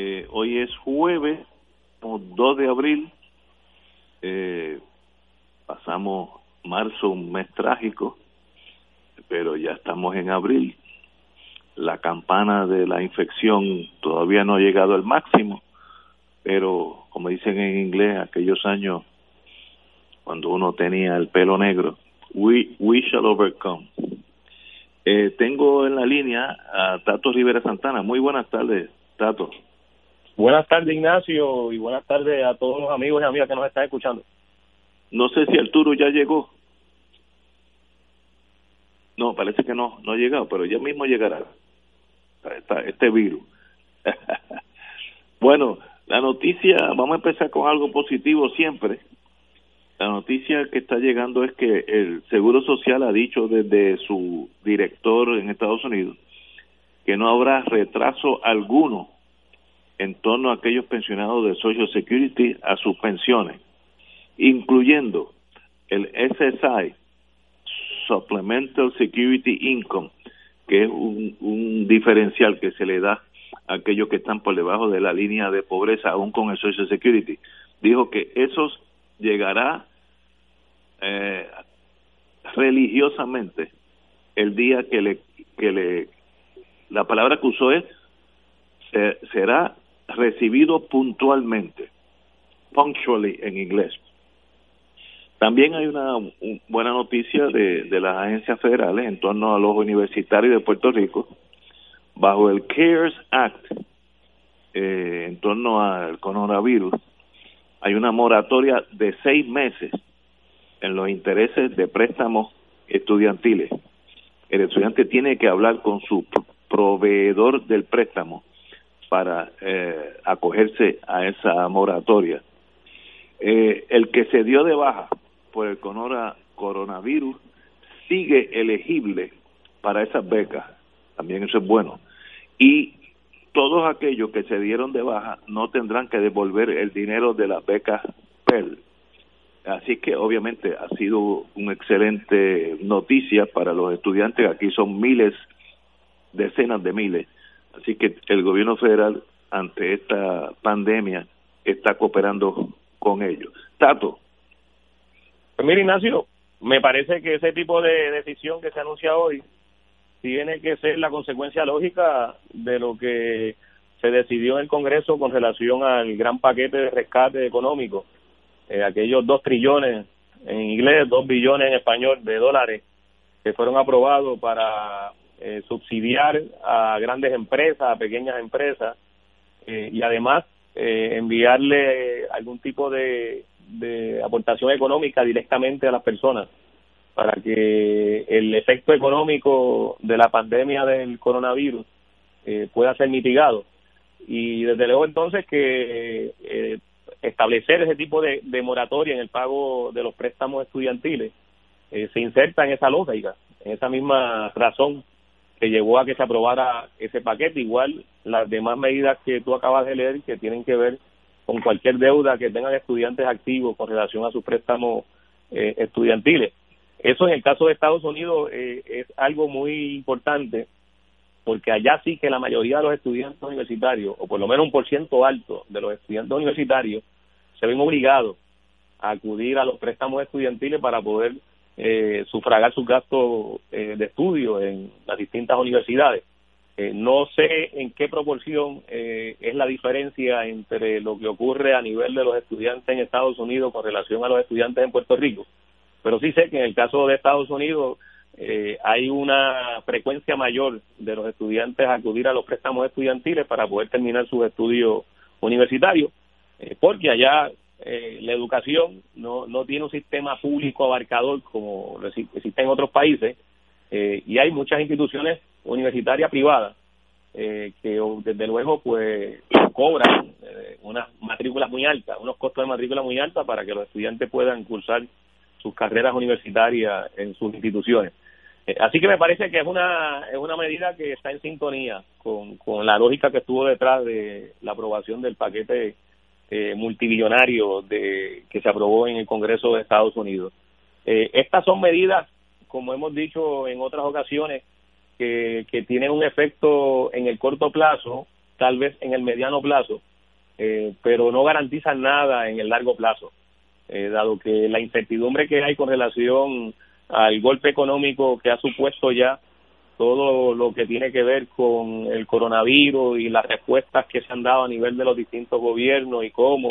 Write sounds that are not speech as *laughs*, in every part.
Eh, hoy es jueves, 2 de abril. Eh, pasamos marzo, un mes trágico, pero ya estamos en abril. La campana de la infección todavía no ha llegado al máximo, pero como dicen en inglés, aquellos años cuando uno tenía el pelo negro, we, we shall overcome. Eh, tengo en la línea a Tato Rivera Santana. Muy buenas tardes, Tato. Buenas tardes, Ignacio, y buenas tardes a todos los amigos y amigas que nos están escuchando. No sé si Arturo ya llegó. No, parece que no, no ha llegado, pero ya mismo llegará este virus. *laughs* bueno, la noticia, vamos a empezar con algo positivo siempre. La noticia que está llegando es que el Seguro Social ha dicho desde su director en Estados Unidos que no habrá retraso alguno en torno a aquellos pensionados de Social Security a sus pensiones, incluyendo el SSI, Supplemental Security Income, que es un, diferencial que se le da a aquellos que están por debajo de la línea de pobreza, aún con el Social Security. Dijo que esos llegará eh, religiosamente el día que le que le la palabra que usó es será recibido puntualmente punctually en inglés también hay una buena noticia de, de las agencias federales en torno a los universitarios de Puerto Rico bajo el CARES Act eh, en torno al coronavirus hay una moratoria de seis meses en los intereses de préstamos estudiantiles. El estudiante tiene que hablar con su proveedor del préstamo para eh, acogerse a esa moratoria. Eh, el que se dio de baja por el coronavirus sigue elegible para esas becas, también eso es bueno. Y todos aquellos que se dieron de baja no tendrán que devolver el dinero de las becas PEL. Así que obviamente ha sido una excelente noticia para los estudiantes. Aquí son miles, decenas de miles. Así que el gobierno federal ante esta pandemia está cooperando con ellos. Tato. Pues mira, Ignacio, me parece que ese tipo de decisión que se anuncia hoy tiene que ser la consecuencia lógica de lo que se decidió en el Congreso con relación al gran paquete de rescate económico, eh, aquellos dos trillones en inglés, dos billones en español de dólares que fueron aprobados para eh, subsidiar a grandes empresas, a pequeñas empresas eh, y además enviarle algún tipo de, de aportación económica directamente a las personas para que el efecto económico de la pandemia del coronavirus eh, pueda ser mitigado. Y desde luego entonces que eh, establecer ese tipo de, moratoria en el pago de los préstamos estudiantiles eh, se inserta en esa lógica, en esa misma razón que llevó a que se aprobara ese paquete. Igual las demás medidas que tú acabas de leer que tienen que ver con cualquier deuda que tengan estudiantes activos con relación a sus préstamos estudiantiles. Eso en el caso de Estados Unidos eh, es algo muy importante porque allá sí que la mayoría de los estudiantes universitarios, o por lo menos un por ciento alto de los estudiantes universitarios, se ven obligados a acudir a los préstamos estudiantiles para poder eh, sufragar sus gastos eh, de estudio en las distintas universidades. Eh, no sé en qué proporción eh, es la diferencia entre lo que ocurre a nivel de los estudiantes en Estados Unidos con relación a los estudiantes en Puerto Rico, pero sí sé que en el caso de Estados Unidos eh, hay una frecuencia mayor de los estudiantes acudir a los préstamos estudiantiles para poder terminar sus estudios universitarios, porque allá la educación no, no tiene un sistema público abarcador como existe en otros países y hay muchas instituciones universitaria privada eh, que desde luego pues cobran eh, unas matrículas muy altas, unos costos de matrícula muy altas para que los estudiantes puedan cursar sus carreras universitarias en sus instituciones. Eh, así que me parece que es una es una medida que está en sintonía con, con la lógica que estuvo detrás de la aprobación del paquete eh, multibillonario de que se aprobó en el Congreso de Estados Unidos. estas son medidas, como hemos dicho en otras ocasiones, que, que tienen un efecto en el corto plazo, tal vez en el mediano plazo, eh, pero no garantizan nada en el largo plazo, eh, dado que la incertidumbre que hay con relación al golpe económico que ha supuesto ya todo lo que tiene que ver con el coronavirus y las respuestas que se han dado a nivel de los distintos gobiernos y cómo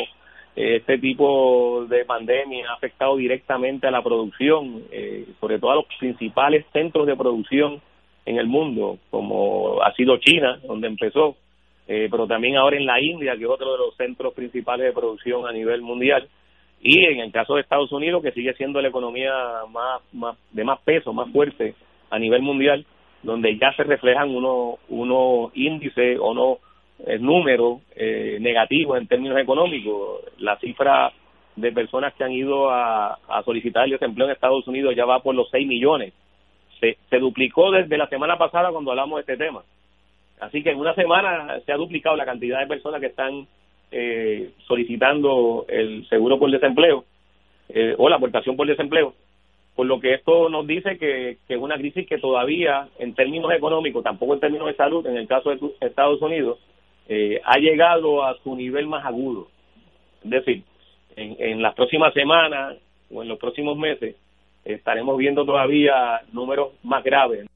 eh, este tipo de pandemia ha afectado directamente a la producción, sobre todo a los principales centros de producción en el mundo, como ha sido China, donde empezó, eh, pero también ahora en la India, que es otro de los centros principales de producción a nivel mundial, y en el caso de Estados Unidos, que sigue siendo la economía más, más de más peso, más fuerte a nivel mundial, donde ya se reflejan unos uno índices o no eh, números eh, negativos en términos económicos. La cifra de personas que han ido a, solicitar el desempleo en Estados Unidos ya va por los 6 millones se, duplicó desde la semana pasada cuando hablamos de este tema. Así que en una semana se ha duplicado la cantidad de personas que están eh, solicitando el seguro por desempleo eh, o la aportación por desempleo. Por lo que esto nos dice que, es una crisis que todavía, en términos económicos, tampoco en términos de salud, en el caso de Estados Unidos, eh, ha llegado a su nivel más agudo. Es decir, en, en las próximas semanas o en los próximos meses, estaremos viendo todavía números más graves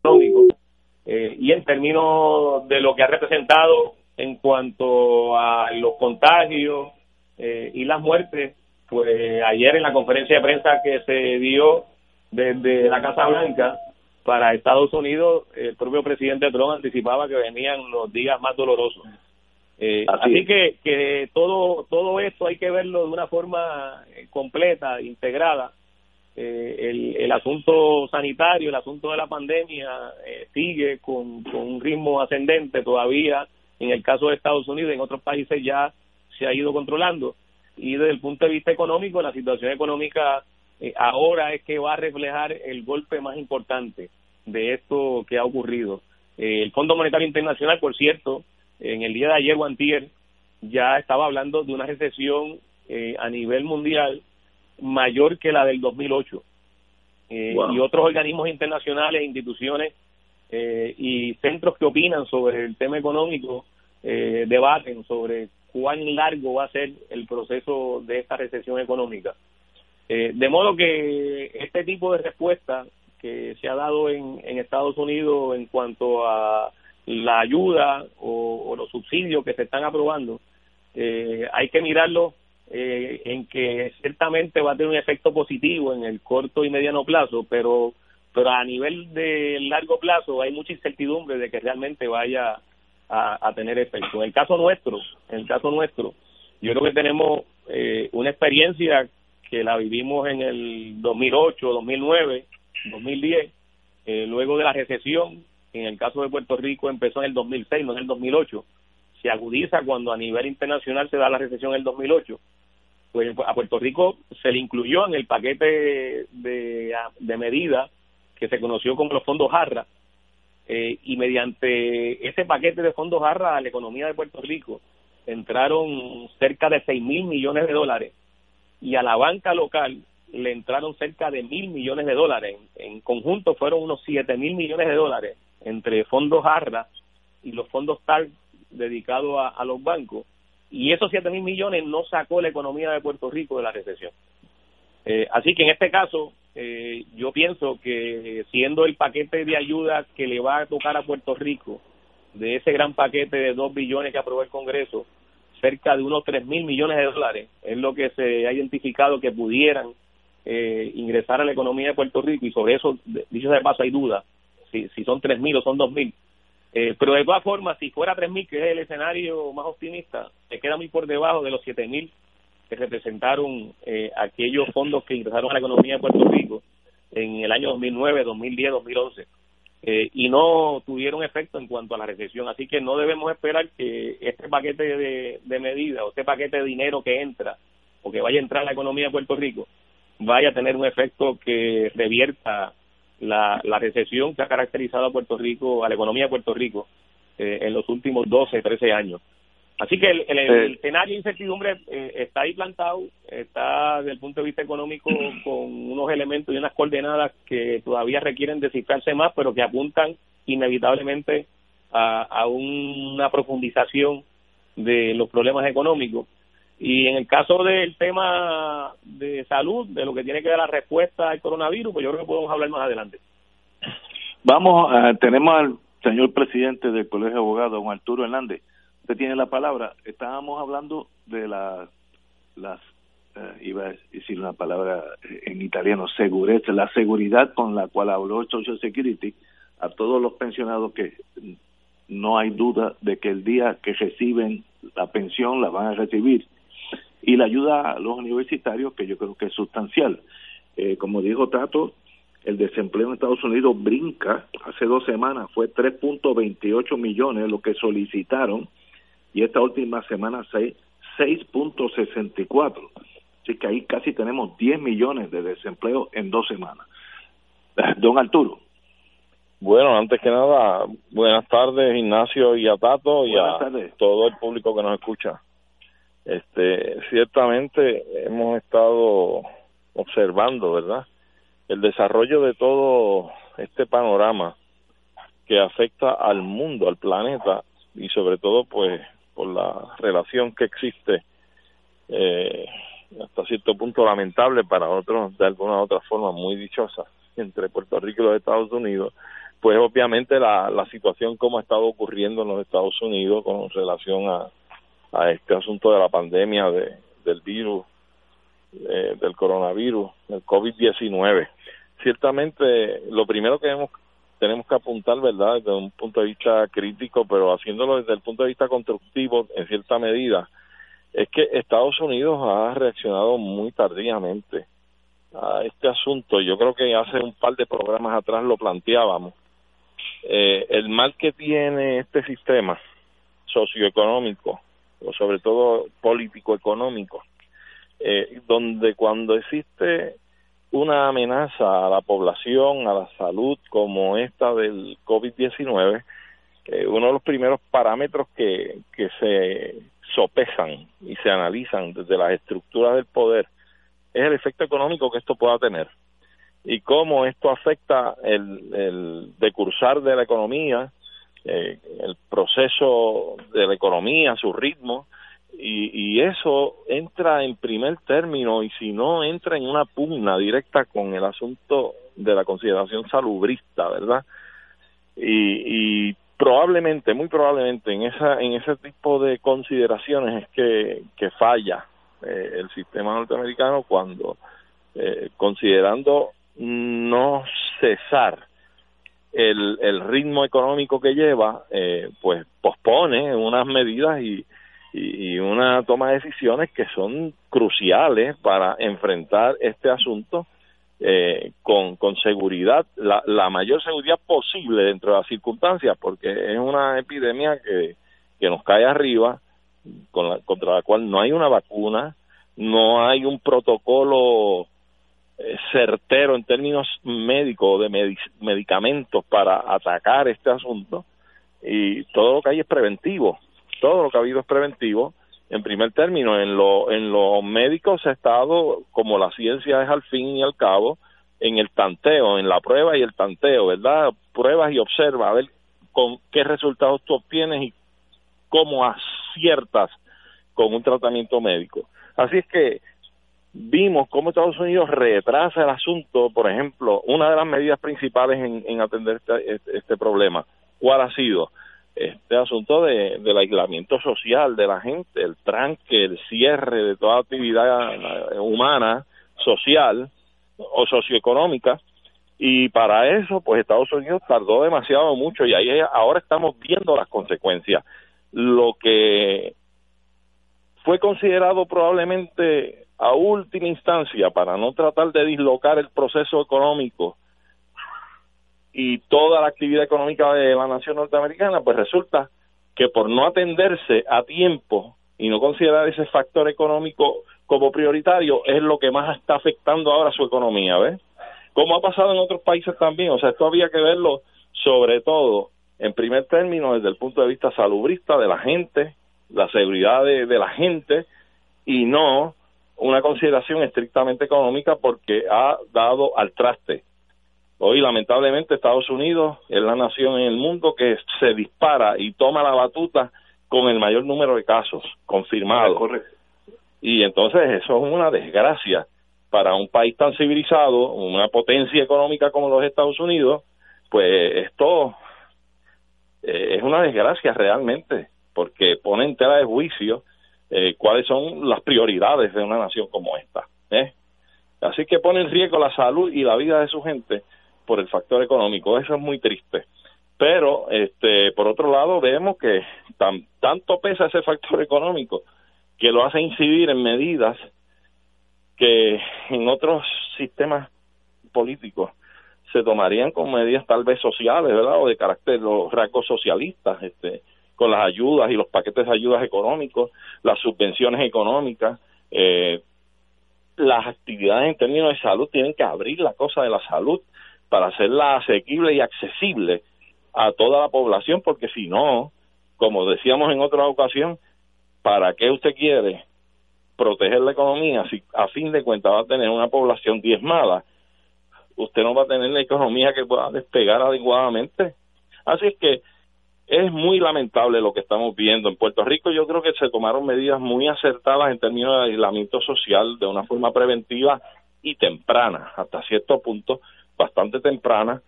económicos eh, y en términos de lo que ha representado en cuanto a los contagios eh, y las muertes, pues ayer en la conferencia de prensa que se dio desde la Casa Blanca para Estados Unidos, el propio presidente Trump anticipaba que venían los días más dolorosos. Eh, así, que, que todo todo esto hay que verlo de una forma completa, integrada, eh, el, el, asunto sanitario, el asunto de la pandemia eh, sigue con, un ritmo ascendente todavía. En el caso de Estados Unidos, en otros países ya se ha ido controlando. Y desde el punto de vista económico, la situación económica eh, ahora es que va a reflejar el golpe más importante de esto que ha ocurrido. el Fondo Monetario Internacional, por cierto, en el día de ayer, Guantier, ya estaba hablando de una recesión a nivel mundial mayor que la del 2008. Eh, y otros organismos internacionales, instituciones eh, y centros que opinan sobre el tema económico eh, debaten sobre cuán largo va a ser el proceso de esta recesión económica. de modo que este tipo de respuesta que se ha dado en, Estados Unidos en cuanto a la ayuda o, o los subsidios que se están aprobando, hay que mirarlo eh, en que ciertamente va a tener un efecto positivo en el corto y mediano plazo, pero pero a nivel de largo plazo hay mucha incertidumbre de que realmente vaya a, tener efecto. En el caso nuestro, en el caso nuestro, yo creo que tenemos eh, una experiencia que la vivimos en el 2008, 2009, 2010, eh, luego de la recesión, en el caso de Puerto Rico empezó en el 2006, no en el 2008, se agudiza cuando a nivel internacional se da la recesión en el 2008 pues a Puerto Rico se le incluyó en el paquete de, de medidas que se conoció como los fondos Jarra, eh, y mediante ese paquete de fondos Jarra a la economía de Puerto Rico entraron cerca de 6 mil millones de dólares y a la banca local le entraron cerca de mil millones de dólares. En, conjunto fueron unos 7 mil millones de dólares entre fondos Jarra y los fondos TAR dedicados a los bancos y esos 7 mil millones no sacó la economía de Puerto Rico de la recesión. Eh, así que en este caso, eh, yo pienso que siendo el paquete de ayuda que le va a tocar a Puerto Rico de ese gran paquete de 2 billones que aprobó el Congreso, cerca de unos 3 mil millones de dólares es lo que se ha identificado que pudieran eh, ingresar a la economía de Puerto Rico y sobre eso, dicho sea de paso, hay duda si, si son 3 mil o son 2 mil. Eh, pero de todas formas, si fuera 3 mil, que es el escenario más optimista, se queda muy por debajo de los 7 mil que representaron eh, aquellos fondos que ingresaron a la economía de Puerto Rico en el año 2009, 2010, 2011 eh, y no tuvieron efecto en cuanto a la recesión. Así que no debemos esperar que este paquete de, de medidas o este paquete de dinero que entra o que vaya a entrar a la economía de Puerto Rico vaya a tener un efecto que revierta la, la recesión que ha caracterizado a Puerto Rico, a la economía de Puerto Rico eh, en los últimos 12, 13 años. Así que el, el, el escenario de incertidumbre eh, está ahí plantado, está desde el punto de vista económico *clears throat* con unos elementos y unas coordenadas que todavía requieren descifrarse más, pero que apuntan inevitablemente a, a una profundización de los problemas económicos. Y en el caso del tema de salud, de lo que tiene que ver la respuesta al coronavirus, pues yo creo que podemos hablar más adelante. Vamos, tenemos al señor presidente del Colegio de Abogados, don Arturo Hernández usted tiene la palabra. Estábamos hablando de la, las, eh, iba a decir una palabra en italiano, seguridad, la seguridad con la cual habló Social Security a todos los pensionados que no hay duda de que el día que reciben la pensión la van a recibir y la ayuda a los universitarios que yo creo que es sustancial. Eh, como dijo Tato, el desempleo en Estados Unidos brinca, hace dos semanas fue 3.28 millones lo que solicitaron y esta última semana 6.64. Así que ahí casi tenemos 10 millones de desempleo en dos semanas. *laughs* Don Arturo. Bueno, antes que nada, buenas tardes Ignacio y a Tato y a todo el público que nos escucha. Este, ciertamente hemos estado observando, ¿verdad? El desarrollo de todo este panorama que afecta al mundo, al planeta y sobre todo pues por la relación que existe eh, hasta cierto punto lamentable para otros de alguna otra forma muy dichosa *laughs* entre Puerto Rico y los Estados Unidos pues obviamente la, la situación como ha estado ocurriendo en los Estados Unidos con relación a, a este asunto de la pandemia de, del virus eh, del coronavirus el COVID-19 ciertamente lo primero que hemos tenemos que apuntar, ¿verdad?, desde un punto de vista crítico, pero haciéndolo desde el punto de vista constructivo en cierta medida, es que Estados Unidos ha reaccionado muy tardíamente a este asunto. Yo creo que hace un par de programas atrás lo planteábamos. Eh, el mal que tiene este sistema socioeconómico, o sobre todo político-económico, eh, donde cuando existe una amenaza a la población, a la salud como esta del COVID-19, eh, uno de los primeros parámetros que, que se sopesan y se analizan desde las estructuras del poder es el efecto económico que esto pueda tener y cómo esto afecta el, el decursar de la economía, eh, el proceso de la economía, su ritmo, y, y eso entra en primer término y si no entra en una pugna directa con el asunto de la consideración salubrista, ¿verdad? Y, y probablemente, muy probablemente en esa en ese tipo de consideraciones es que, que falla eh, el sistema norteamericano cuando eh, considerando no cesar el, el ritmo económico que lleva, eh, pues pospone unas medidas y, y, una toma de decisiones que son cruciales para enfrentar este asunto eh, con, con seguridad, la, la mayor seguridad posible dentro de las circunstancias, porque es una epidemia que, que nos cae arriba, con la, contra la cual no hay una vacuna, no hay un protocolo eh, certero en términos médicos de medicamentos para atacar este asunto y todo lo que hay es preventivo todo lo que ha habido es preventivo. En primer término, en lo, en los médicos ha estado, como la ciencia es al fin y al cabo, en el tanteo, en la prueba y el tanteo, ¿verdad? Pruebas y observa a ver con qué resultados tú obtienes y cómo aciertas con un tratamiento médico. Así es que vimos cómo Estados Unidos retrasa el asunto, por ejemplo, una de las medidas principales en, en atender este, este, este problema, ¿cuál ha sido? Este asunto de, del aislamiento social de la gente, el tranque, el cierre de toda actividad eh, humana, social o socioeconómica, y para eso, pues Estados Unidos tardó demasiado mucho y ahí ahora estamos viendo las consecuencias. Lo que fue considerado probablemente a última instancia para no tratar de dislocar el proceso económico y toda la actividad económica de la nación norteamericana, pues resulta que por no atenderse a tiempo y no considerar ese factor económico como prioritario es lo que más está afectando ahora su economía, ¿ves? Como ha pasado en otros países también, o sea, esto había que verlo sobre todo en primer término desde el punto de vista salubrista de la gente, la seguridad de, de la gente y no una consideración estrictamente económica porque ha dado al traste Hoy, lamentablemente, Estados Unidos es la nación en el mundo que se dispara y toma la batuta con el mayor número de casos confirmados. Y entonces eso es una desgracia para un país tan civilizado, una potencia económica como los Estados Unidos, pues esto eh, es una desgracia realmente, porque pone en tela de juicio eh, cuáles son las prioridades de una nación como esta. ¿eh? Así que pone en riesgo la salud y la vida de su gente por el factor económico. Eso es muy triste. Pero, este, por otro lado, vemos que tan, tanto pesa ese factor económico que lo hace incidir en medidas que en otros sistemas políticos se tomarían como medidas tal vez sociales, ¿verdad? O de carácter, los rasgos socialistas, este, con las ayudas y los paquetes de ayudas económicos, las subvenciones económicas, eh, las actividades en términos de salud tienen que abrir la cosa de la salud para hacerla asequible y accesible a toda la población, porque si no, como decíamos en otra ocasión, ¿para qué usted quiere proteger la economía si a fin de cuentas va a tener una población diezmada? Usted no va a tener la economía que pueda despegar adecuadamente. Así es que es muy lamentable lo que estamos viendo. En Puerto Rico yo creo que se tomaron medidas muy acertadas en términos de aislamiento social de una forma preventiva y temprana, hasta cierto punto, bastante temprana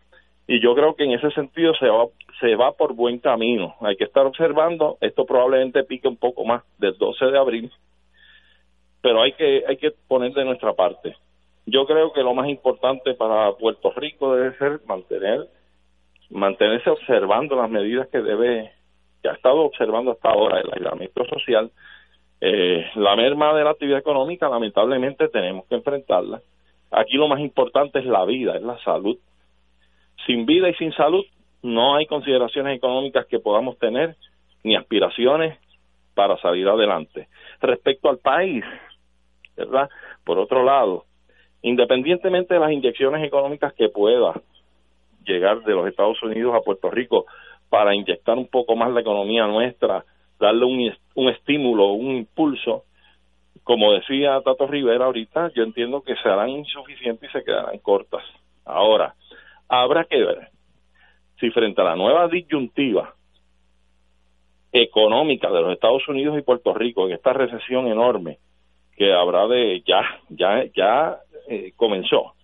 y yo creo que en ese sentido se va, se va por buen camino. Hay que estar observando, esto probablemente pique un poco más del 12 de abril, pero hay que, hay que poner de nuestra parte. Yo creo que lo más importante para Puerto Rico debe ser mantener, mantenerse observando las medidas que debe, que ha estado observando hasta ahora el aislamiento social, eh, la merma de la actividad económica, lamentablemente tenemos que enfrentarla Aquí lo más importante es la vida, es la salud. Sin vida y sin salud no hay consideraciones económicas que podamos tener ni aspiraciones para salir adelante. Respecto al país, ¿verdad? Por otro lado, independientemente de las inyecciones económicas que pueda llegar de los Estados Unidos a Puerto Rico para inyectar un poco más la economía nuestra, darle un, un estímulo, un impulso, como decía Tato Rivera ahorita, yo entiendo que serán insuficientes y se quedarán cortas. Ahora, habrá que ver si frente a la nueva disyuntiva económica de los Estados Unidos y Puerto Rico, en esta recesión enorme que habrá de ya, ya, ya eh, comenzó,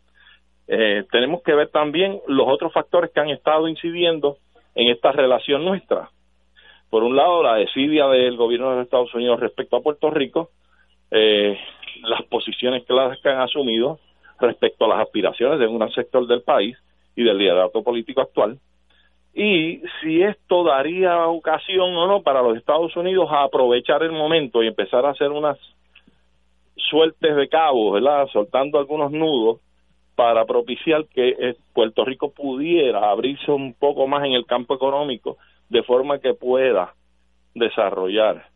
eh, tenemos que ver también los otros factores que han estado incidiendo en esta relación nuestra. Por un lado, la desidia del gobierno de los Estados Unidos respecto a Puerto Rico, eh, las posiciones claras que han asumido respecto a las aspiraciones de un sector del país y del liderato político actual y si esto daría ocasión o no para los Estados Unidos a aprovechar el momento y empezar a hacer unas sueltes de cabos, ¿verdad? Soltando algunos nudos para propiciar que eh, Puerto Rico pudiera abrirse un poco más en el campo económico de forma que pueda desarrollar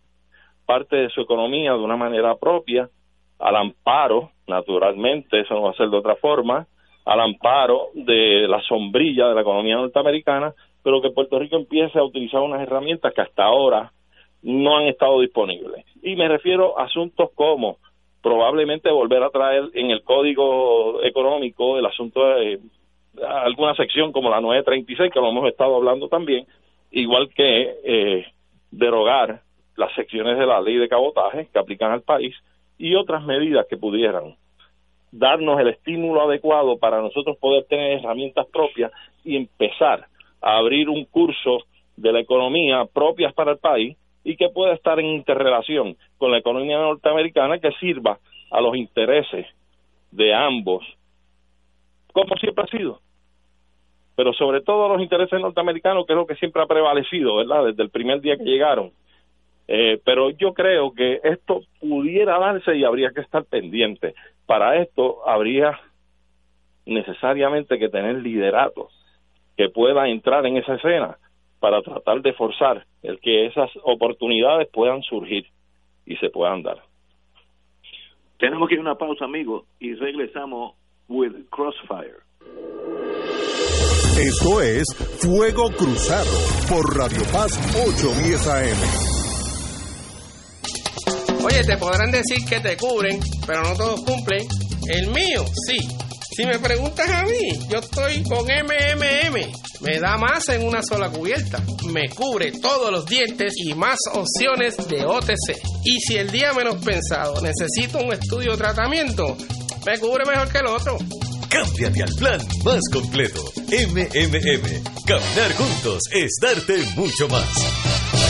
parte de su economía de una manera propia, al amparo, naturalmente, eso no va a ser de otra forma, al amparo de la sombrilla de la economía norteamericana, pero que Puerto Rico empiece a utilizar unas herramientas que hasta ahora no han estado disponibles. Y me refiero a asuntos como probablemente volver a traer en el código económico el asunto de alguna sección como la 936, que lo hemos estado hablando también, igual que eh, derogar las secciones de la ley de cabotaje que aplican al país y otras medidas que pudieran darnos el estímulo adecuado para nosotros poder tener herramientas propias y empezar a abrir un curso de la economía propias para el país y que pueda estar en interrelación con la economía norteamericana que sirva a los intereses de ambos, como siempre ha sido. Pero sobre todo los intereses norteamericanos, que es lo que siempre ha prevalecido, ¿verdad? Desde el primer día que llegaron. Eh, pero yo creo que esto pudiera darse y habría que estar pendiente. Para esto habría necesariamente que tener lideratos que puedan entrar en esa escena para tratar de forzar el que esas oportunidades puedan surgir y se puedan dar. Tenemos que ir a una pausa, amigos, y regresamos with Crossfire. Esto es Fuego Cruzado por Radio Paz 810 AM. Oye, te podrán decir que te cubren, pero no todos cumplen. El mío, sí. Si me preguntas a mí, yo estoy con MMM. Me da más en una sola cubierta. Me cubre todos los dientes y más opciones de OTC. Y si el día menos pensado necesito un estudio o tratamiento, me cubre mejor que el otro. Cámbiate al plan más completo. MMM. Caminar juntos es darte mucho más.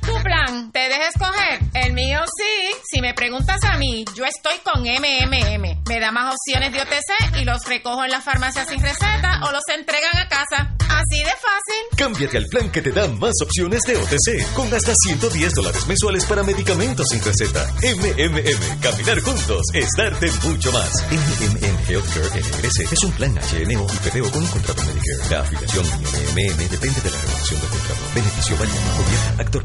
Tu plan, ¿te dejes escoger? El mío sí. Si me preguntas a mí, yo estoy con MMM. Me da más opciones de OTC y los recojo en la farmacia sin receta o los entregan a casa. Así de fácil. Cámbiate al plan que te da más opciones de OTC, con hasta 110 dólares mensuales para medicamentos sin receta. MMM, caminar juntos es darte mucho más. MMM Healthcare NRS es un plan HMO y PPO con un contrato Medicare. La afiliación MMM depende de la renovación del contrato. Beneficio válido. Gobierno, actor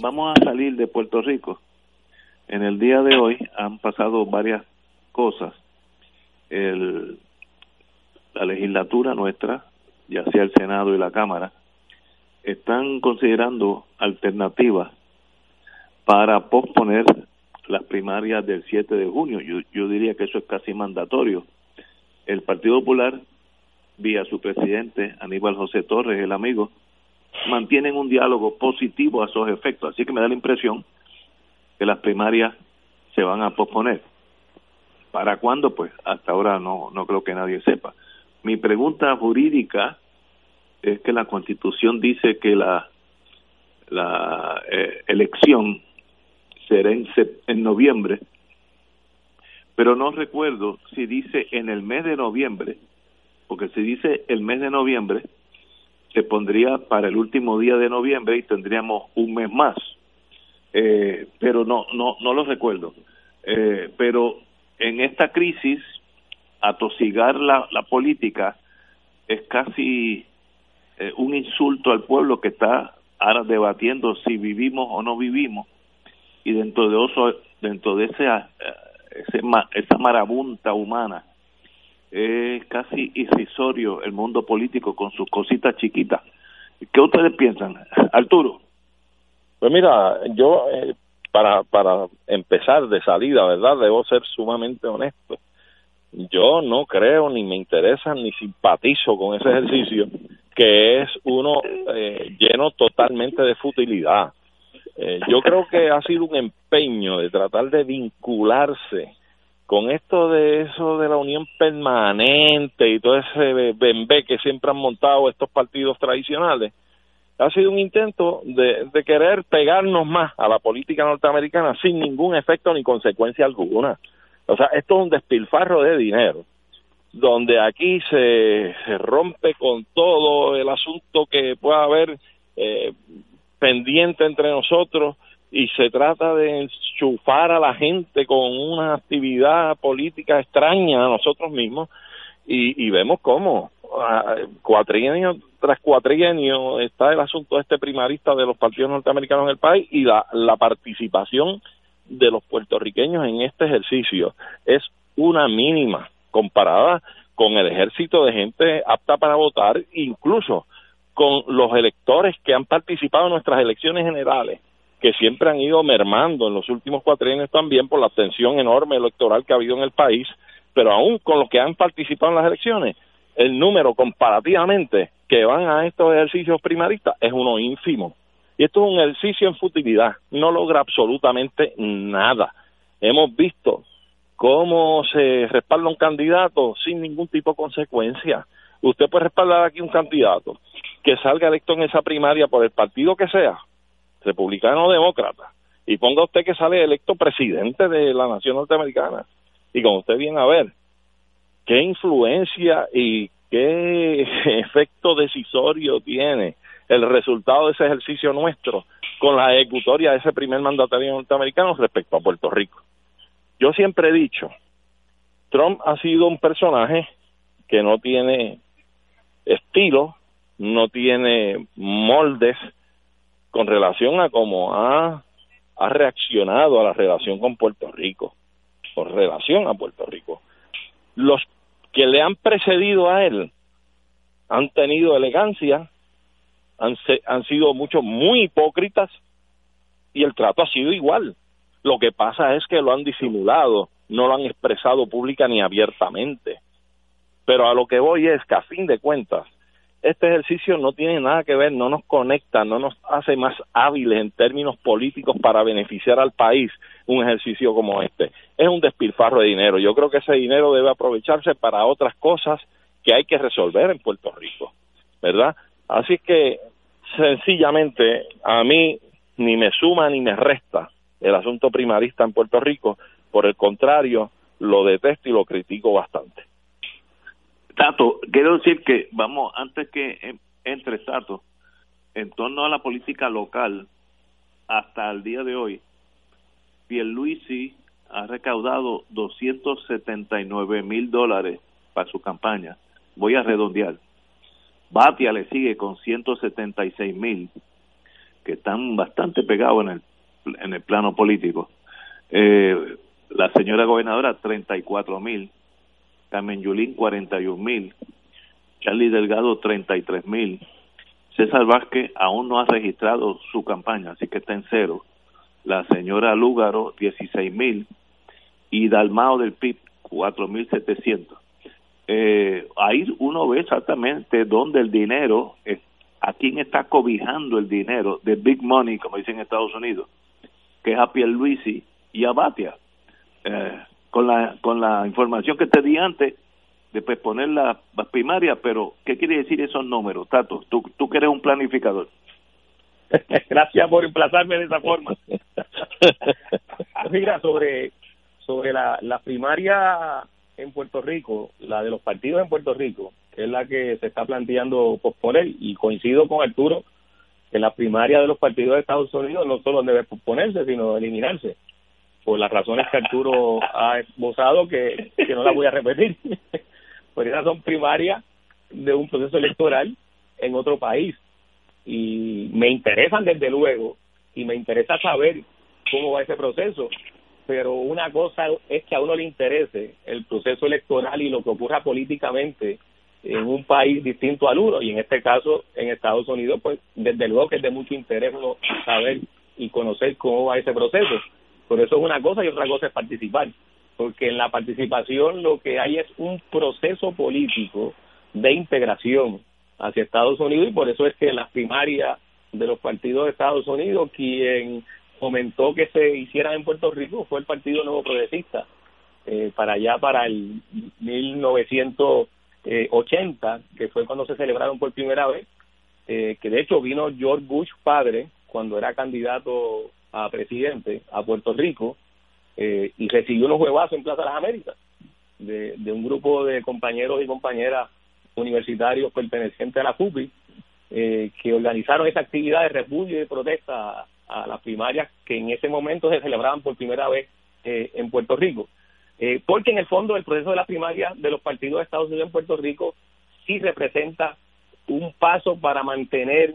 vamos a salir de Puerto Rico. En el día de hoy han pasado varias cosas. El, la legislatura nuestra, ya sea el Senado y la Cámara, están considerando alternativas para posponer las primarias del 7 de junio. Yo, yo diría que eso es casi mandatorio. El Partido Popular, vía su presidente Aníbal José Torres, el amigo, mantienen un diálogo positivo a esos efectos. Así que me da la impresión que las primarias se van a posponer. ¿Para cuándo? Pues hasta ahora no, no creo que nadie sepa. Mi pregunta jurídica es que la Constitución dice que la, la eh, elección será en, en noviembre, pero no recuerdo si dice en el mes de noviembre, porque si dice el mes de noviembre, se pondría para el último día de noviembre y tendríamos un mes más. Eh, pero no, no, no lo recuerdo. Eh, pero en esta crisis, atosigar la, política es casi eh, un insulto al pueblo que está ahora debatiendo si vivimos o no vivimos y dentro de eso, dentro de ese, ese esa marabunta humana es casi irrisorio el mundo político con sus cositas chiquitas. ¿Qué ustedes piensan? *laughs* Arturo. Pues mira, yo eh, para, para empezar de salida, ¿verdad? Debo ser sumamente honesto. yo no creo ni me interesa ni simpatizo con ese ejercicio que es uno eh, lleno totalmente de futilidad. Eh, yo creo que ha sido un empeño de tratar de vincularse con esto de eso de la unión permanente y todo ese bembé que siempre han montado estos partidos tradicionales, ha sido un intento de, querer pegarnos más a la política norteamericana sin ningún efecto ni consecuencia alguna. O sea, esto es un despilfarro de dinero, donde aquí se, se rompe con todo el asunto que pueda haber eh, pendiente entre nosotros y se trata de enchufar a la gente con una actividad política extraña a nosotros mismos. Y, y vemos cómo cuatrienio tras cuatrienio está el asunto este primarista de los partidos norteamericanos en el país y la, la participación de los puertorriqueños en este ejercicio es una mínima comparada con el ejército de gente apta para votar, incluso con los electores que han participado en nuestras elecciones generales, que siempre han ido mermando en los últimos cuatrienios también por la tensión enorme electoral que ha habido en el país, pero aún con los que han participado en las elecciones, el número comparativamente que van a estos ejercicios primaristas es uno ínfimo. Y esto es un ejercicio en futilidad, no logra absolutamente nada. Hemos visto cómo se respalda un candidato sin ningún tipo de consecuencia. Usted puede respaldar aquí un candidato que salga electo en esa primaria por el partido que sea, republicano o demócrata, y ponga usted que sale electo presidente de la nación norteamericana. Y como usted viene a ver, qué influencia y qué *laughs* efecto decisorio tiene el resultado de ese ejercicio nuestro con la ejecutoria de ese primer mandatario norteamericano respecto a Puerto Rico. Yo siempre he dicho, Trump ha sido un personaje que no tiene estilo, no tiene moldes con relación a cómo ha, reaccionado a la relación con Puerto Rico, con relación a Puerto Rico. Los que le han precedido a él han tenido elegancia, han, han sido muchos muy hipócritas y el trato ha sido igual. Lo que pasa es que lo han disimulado, no lo han expresado pública ni abiertamente. Pero a lo que voy es que a fin de cuentas, este ejercicio no tiene nada que ver, no nos conecta, no nos hace más hábiles en términos políticos para beneficiar al país un ejercicio como este. Es un despilfarro de dinero. Yo creo que ese dinero debe aprovecharse para otras cosas que hay que resolver en Puerto Rico, ¿verdad? Así que sencillamente a mí ni me suma ni me resta el asunto primarista en Puerto Rico, por el contrario, lo detesto y lo critico bastante. Tato, quiero decir que, vamos, antes que entre Tato, en torno a la política local, hasta el día de hoy, Pierluisi ha recaudado 279 mil dólares para su campaña. Voy a redondear. Batia le sigue con 176 mil, que están bastante pegados en el, en el plano político. Eh, la señora gobernadora, 34 mil. Carmen Yulín 41 mil, Charlie Delgado 33 mil, César Vázquez aún no ha registrado su campaña, así que está en cero, la señora Lúgaro 16 mil y Dalmao del PIB 4 mil 700. Eh, ahí uno ve exactamente dónde el dinero, a quién está cobijando el dinero de Big Money, como dicen en Estados Unidos, que es a Pierluisi y a Batia. Eh, con la, con la información que te di antes, después poner las la primarias, pero ¿qué quiere decir esos números, Tato? Tú, tú que eres un planificador. *laughs* Gracias por emplazarme de esa forma. *laughs* Mira, sobre, sobre la, la primaria en Puerto Rico, la de los partidos en Puerto Rico, que es la que se está planteando posponer, y coincido con Arturo que la primaria de los partidos de Estados Unidos no solo debe posponerse, sino eliminarse por las razones que Arturo ha esbozado, que, no las voy a repetir. *laughs* por esas son primarias de un proceso electoral en otro país. Y me interesan desde luego, y me interesa saber cómo va ese proceso. Pero una cosa es que a uno le interese el proceso electoral y lo que ocurra políticamente en un país distinto al uno, y en este caso en Estados Unidos, pues desde luego que es de mucho interés uno saber y conocer cómo va ese proceso pero eso es una cosa y otra cosa es participar. porque en la participación lo que hay es un proceso político de integración hacia Estados Unidos y por eso es que en las primarias de los partidos de Estados Unidos quien comentó que se hicieran en Puerto Rico fue el Partido Nuevo Progresista eh, para allá para el 1980 que fue cuando se celebraron por primera vez eh, que de hecho vino George Bush padre cuando era candidato a presidente a Puerto Rico eh, y recibió unos huevazos en Plaza de las Américas de, un grupo de compañeros y compañeras universitarios pertenecientes a la FUPI eh, que organizaron esa actividad de repudio y de protesta a, las primarias que en ese momento se celebraban por primera vez eh, en Puerto Rico. Eh, porque en el fondo el proceso de la primaria de los partidos de Estados Unidos en Puerto Rico sí representa un paso para mantener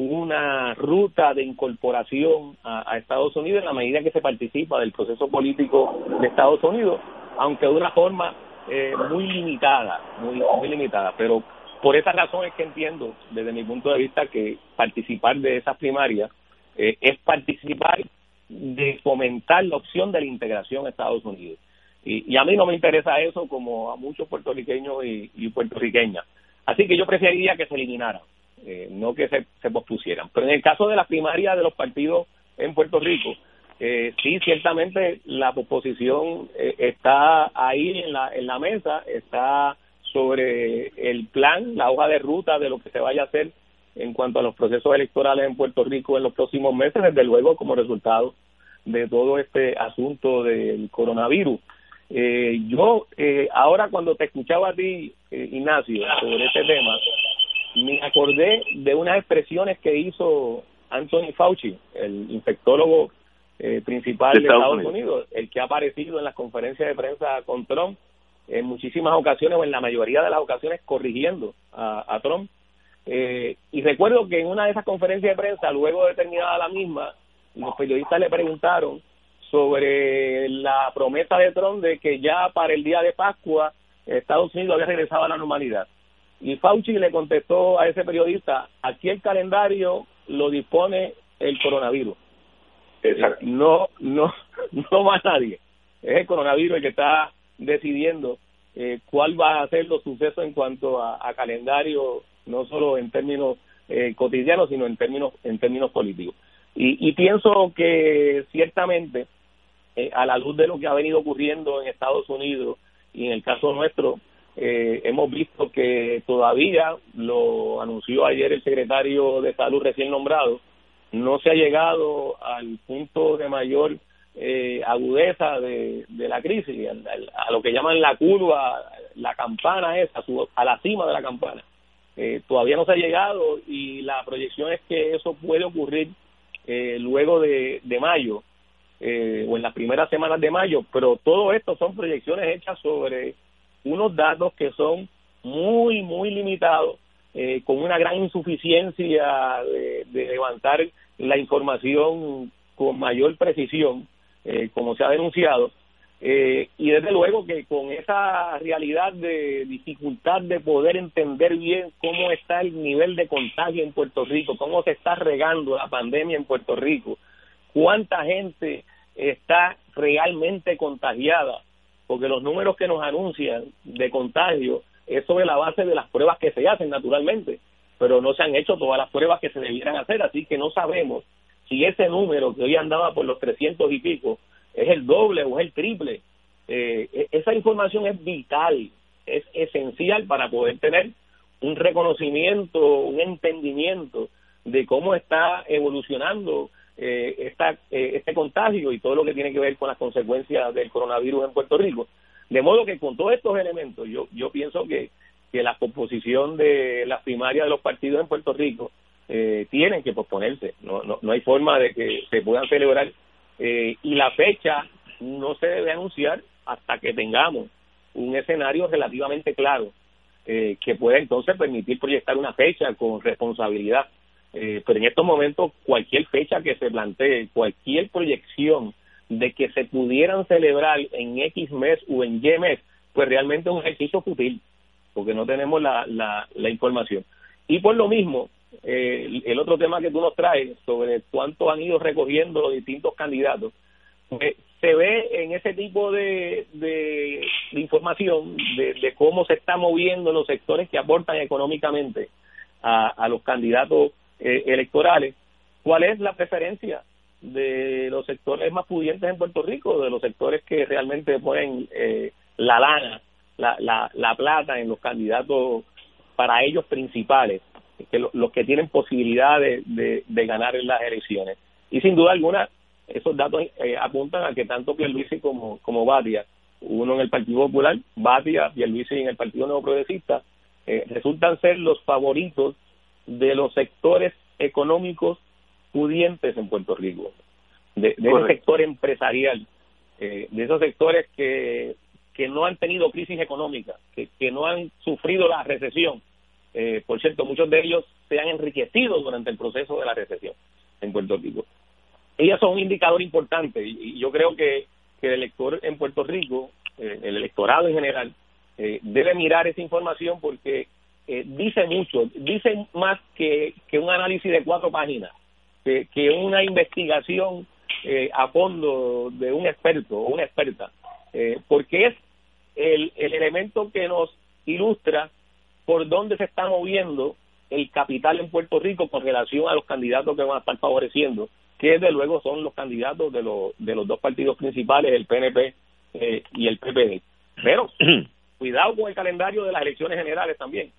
una ruta de incorporación a, Estados Unidos en la medida que se participa del proceso político de Estados Unidos, aunque de una forma eh, muy limitada, muy, muy limitada, pero por esa razón es que entiendo, desde mi punto de vista, que participar de esas primarias eh, es participar de fomentar la opción de la integración a Estados Unidos. Y, a mí no me interesa eso como a muchos puertorriqueños y, puertorriqueñas. Así que yo preferiría que se eliminaran, eh, no que se, se pospusieran. Pero en el caso de las primarias de los partidos en Puerto Rico, eh, sí, ciertamente la oposición eh, está ahí en la, en la mesa, está sobre el plan, la hoja de ruta de lo que se vaya a hacer en cuanto a los procesos electorales en Puerto Rico en los próximos meses, desde luego como resultado de todo este asunto del coronavirus. Eh, yo eh, ahora cuando te escuchaba a ti, eh, Ignacio, sobre este tema, me acordé de unas expresiones que hizo Anthony Fauci, el infectólogo eh, principal de, Estados, Unidos. el que ha aparecido en las conferencias de prensa con Trump en muchísimas ocasiones o en la mayoría de las ocasiones corrigiendo a, Trump. Eh, y recuerdo que en una de esas conferencias de prensa, luego de terminada la misma, los periodistas le preguntaron sobre la promesa de Trump de que ya para el día de Pascua Estados Unidos había regresado a la normalidad. Y Fauci le contestó a ese periodista, aquí el calendario lo dispone el coronavirus. No, no, *laughs* no va nadie. Es el coronavirus el que está decidiendo eh, cuál va a ser los sucesos en cuanto a, calendario, no solo en términos eh, cotidianos, sino en términos en términos políticos. Y, y pienso que ciertamente, eh, a la luz de lo que ha venido ocurriendo en Estados Unidos y en el caso nuestro, eh, hemos visto que todavía lo anunció ayer el secretario de Salud recién nombrado, no se ha llegado al punto de mayor eh, agudeza de, la crisis, a, lo que llaman la curva, la campana esa, a la cima de la campana. Eh, todavía no se ha llegado y la proyección es que eso puede ocurrir eh, luego de, de mayo eh, o en las primeras semanas de mayo, pero todo esto son proyecciones hechas sobre unos datos que son muy, muy limitados eh, con una gran insuficiencia de, levantar la información con mayor precisión, eh, como se ha denunciado, eh, y desde luego que con esa realidad de dificultad de poder entender bien cómo está el nivel de contagio en Puerto Rico, cómo se está regando la pandemia en Puerto Rico, cuánta gente está realmente contagiada, porque los números que nos anuncian de contagio es sobre la base de las pruebas que se hacen naturalmente, pero no se han hecho todas las pruebas que se debieran hacer, así que no sabemos si ese número que hoy andaba por los 300 y pico es el doble o es el triple. Eh, e-, esa información es vital, es esencial para poder tener un reconocimiento, un entendimiento de cómo está evolucionando eh, esta, eh, este contagio y todo lo que tiene que ver con las consecuencias del coronavirus en Puerto Rico. De modo que con todos estos elementos, yo, yo pienso que, que la composición de las primarias de los partidos en Puerto Rico eh, tienen que posponerse. No, no, no hay forma de que se puedan celebrar eh, y la fecha no se debe anunciar hasta que tengamos un escenario relativamente claro eh, que pueda entonces permitir proyectar una fecha con responsabilidad. Eh, pero en estos momentos cualquier fecha que se plantee, cualquier proyección de que se pudieran celebrar en X mes o en Y mes, pues realmente es un ejercicio fútil, porque no tenemos la, la, la información. Y por lo mismo, eh, el otro tema que tú nos traes sobre cuánto han ido recogiendo los distintos candidatos, pues, se ve en ese tipo de, de, información de, cómo se están moviendo los sectores que aportan económicamente a, los candidatos eh, electorales, cuál es la preferencia de los sectores más pudientes en Puerto Rico, de los sectores que realmente ponen eh, la lana, la, la, la plata en los candidatos para ellos principales, que los que tienen posibilidad de, de, ganar en las elecciones. Y sin duda alguna, esos datos eh, apuntan a que tanto Pierluisi como, como Batia, uno en el Partido Popular, Batia, Pierluisi en el Partido Nuevo Progresista, eh, resultan ser los favoritos de los sectores económicos pudientes en Puerto Rico, de, ese sector empresarial, eh, de esos sectores que, que no han tenido crisis económica, que, que no han sufrido la recesión. Eh, por cierto, muchos de ellos se han enriquecido durante el proceso de la recesión en Puerto Rico. Ellas son un indicador importante y, yo creo que, que, el elector en Puerto Rico, eh, el electorado en general, debe mirar esa información porque dice mucho, dice más que, que un análisis de cuatro páginas que, una investigación eh, a fondo de un experto o una experta, eh, porque es el, el elemento que nos ilustra por dónde se está moviendo el capital en Puerto Rico con relación a los candidatos que van a estar favoreciendo, que desde luego son los candidatos de, los de los dos partidos principales, el PNP eh, y el PPD. Pero *clears throat* cuidado con el calendario de las elecciones generales también.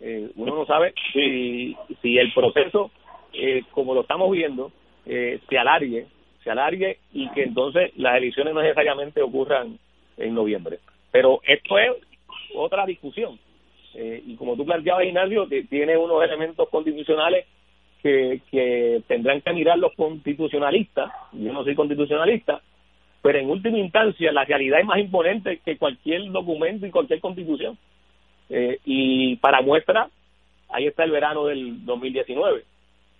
Uno no sabe si, si el proceso eh, como lo estamos viendo, eh, se alargue, se alargue y que entonces las elecciones no necesariamente ocurran en noviembre. Pero esto es otra discusión. Eh, y como tú planteabas, Ignacio, tiene unos elementos constitucionales que, que tendrán que mirar los constitucionalistas. Yo no soy constitucionalista, pero en última instancia la realidad es más imponente que cualquier documento y cualquier constitución. Y para muestra, ahí está el verano del 2019.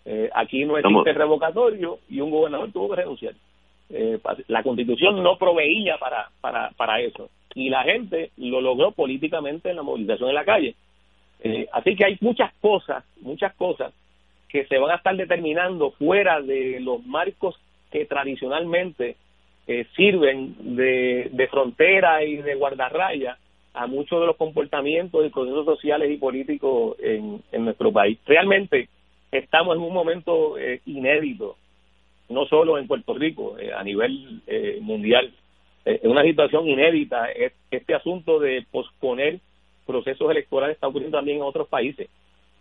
Eh, aquí no existe revocatorio y un gobernador tuvo que renunciar. Eh, la constitución no proveía para, para, para eso y la gente lo logró políticamente en la movilización en la calle. Eh, así que hay muchas cosas, muchas cosas que se van a estar determinando fuera de los marcos que tradicionalmente sirven de, de frontera y de guardarraya a muchos de los comportamientos y procesos sociales y políticos en, en nuestro país. Realmente estamos en un momento eh, inédito, no solo en Puerto Rico, eh, a nivel eh, mundial. en una situación inédita. Este asunto de posponer procesos electorales está ocurriendo también en otros países.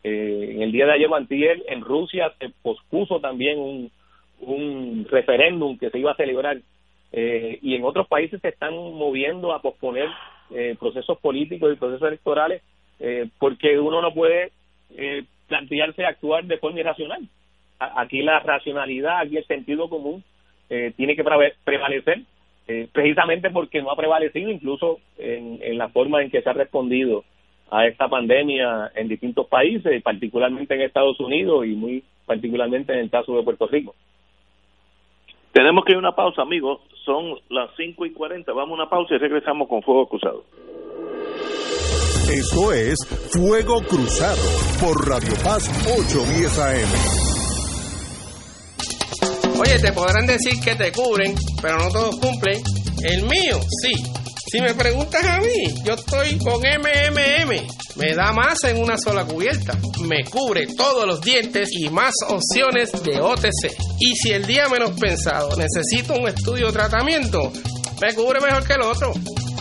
en el día de ayer, Mantiel, en Rusia se pospuso también un, un referéndum que se iba a celebrar. y en otros países se están moviendo a posponer procesos políticos y procesos electorales porque uno no puede plantearse actuar de forma irracional. Aquí la racionalidad, aquí el sentido común eh, tiene que prevalecer, eh, precisamente porque no ha prevalecido incluso en, la forma en que se ha respondido a esta pandemia en distintos países, particularmente en Estados Unidos y muy particularmente en el caso de Puerto Rico. Tenemos que ir a una pausa, amigos. Son las 5 y 40. Vamos a una pausa y regresamos con Fuego Cruzado. Esto es Fuego Cruzado por Radio Paz 810 AM. Oye, te podrán decir que te cubren, pero no todos cumplen. El mío, sí. Si me preguntas a mí, yo estoy con MMM. Me da más en una sola cubierta. Me cubre todos los dientes y más opciones de OTC. Y si el día menos pensado necesito un estudio o tratamiento, me cubre mejor que el otro.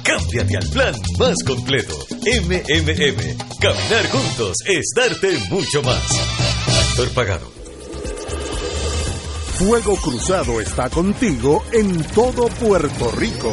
Cámbiate al plan más completo. MMM. Caminar juntos es darte mucho más. Actor pagado. Fuego Cruzado está contigo en todo Puerto Rico.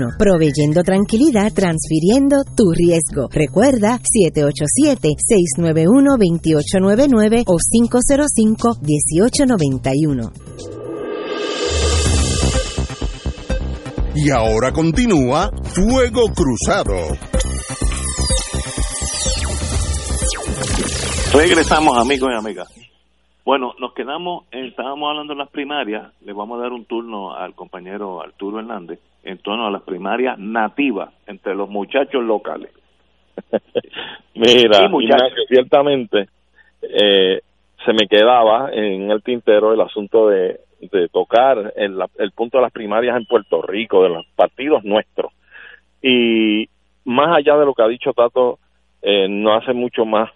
proveyendo tranquilidad, transfiriendo tu riesgo. Recuerda 787-691-2899 o 505-1891. Y ahora continúa Fuego Cruzado. Regresamos amigos y amigas. Bueno, nos quedamos, estábamos hablando de las primarias, le vamos a dar un turno al compañero Arturo Hernández en torno a las primarias nativas entre los muchachos locales. *laughs* Mira, ciertamente eh, se me quedaba en el tintero el asunto de, de tocar el, el punto de las primarias en Puerto Rico, de los partidos nuestros. Y más allá de lo que ha dicho Tato, eh, no hace mucho más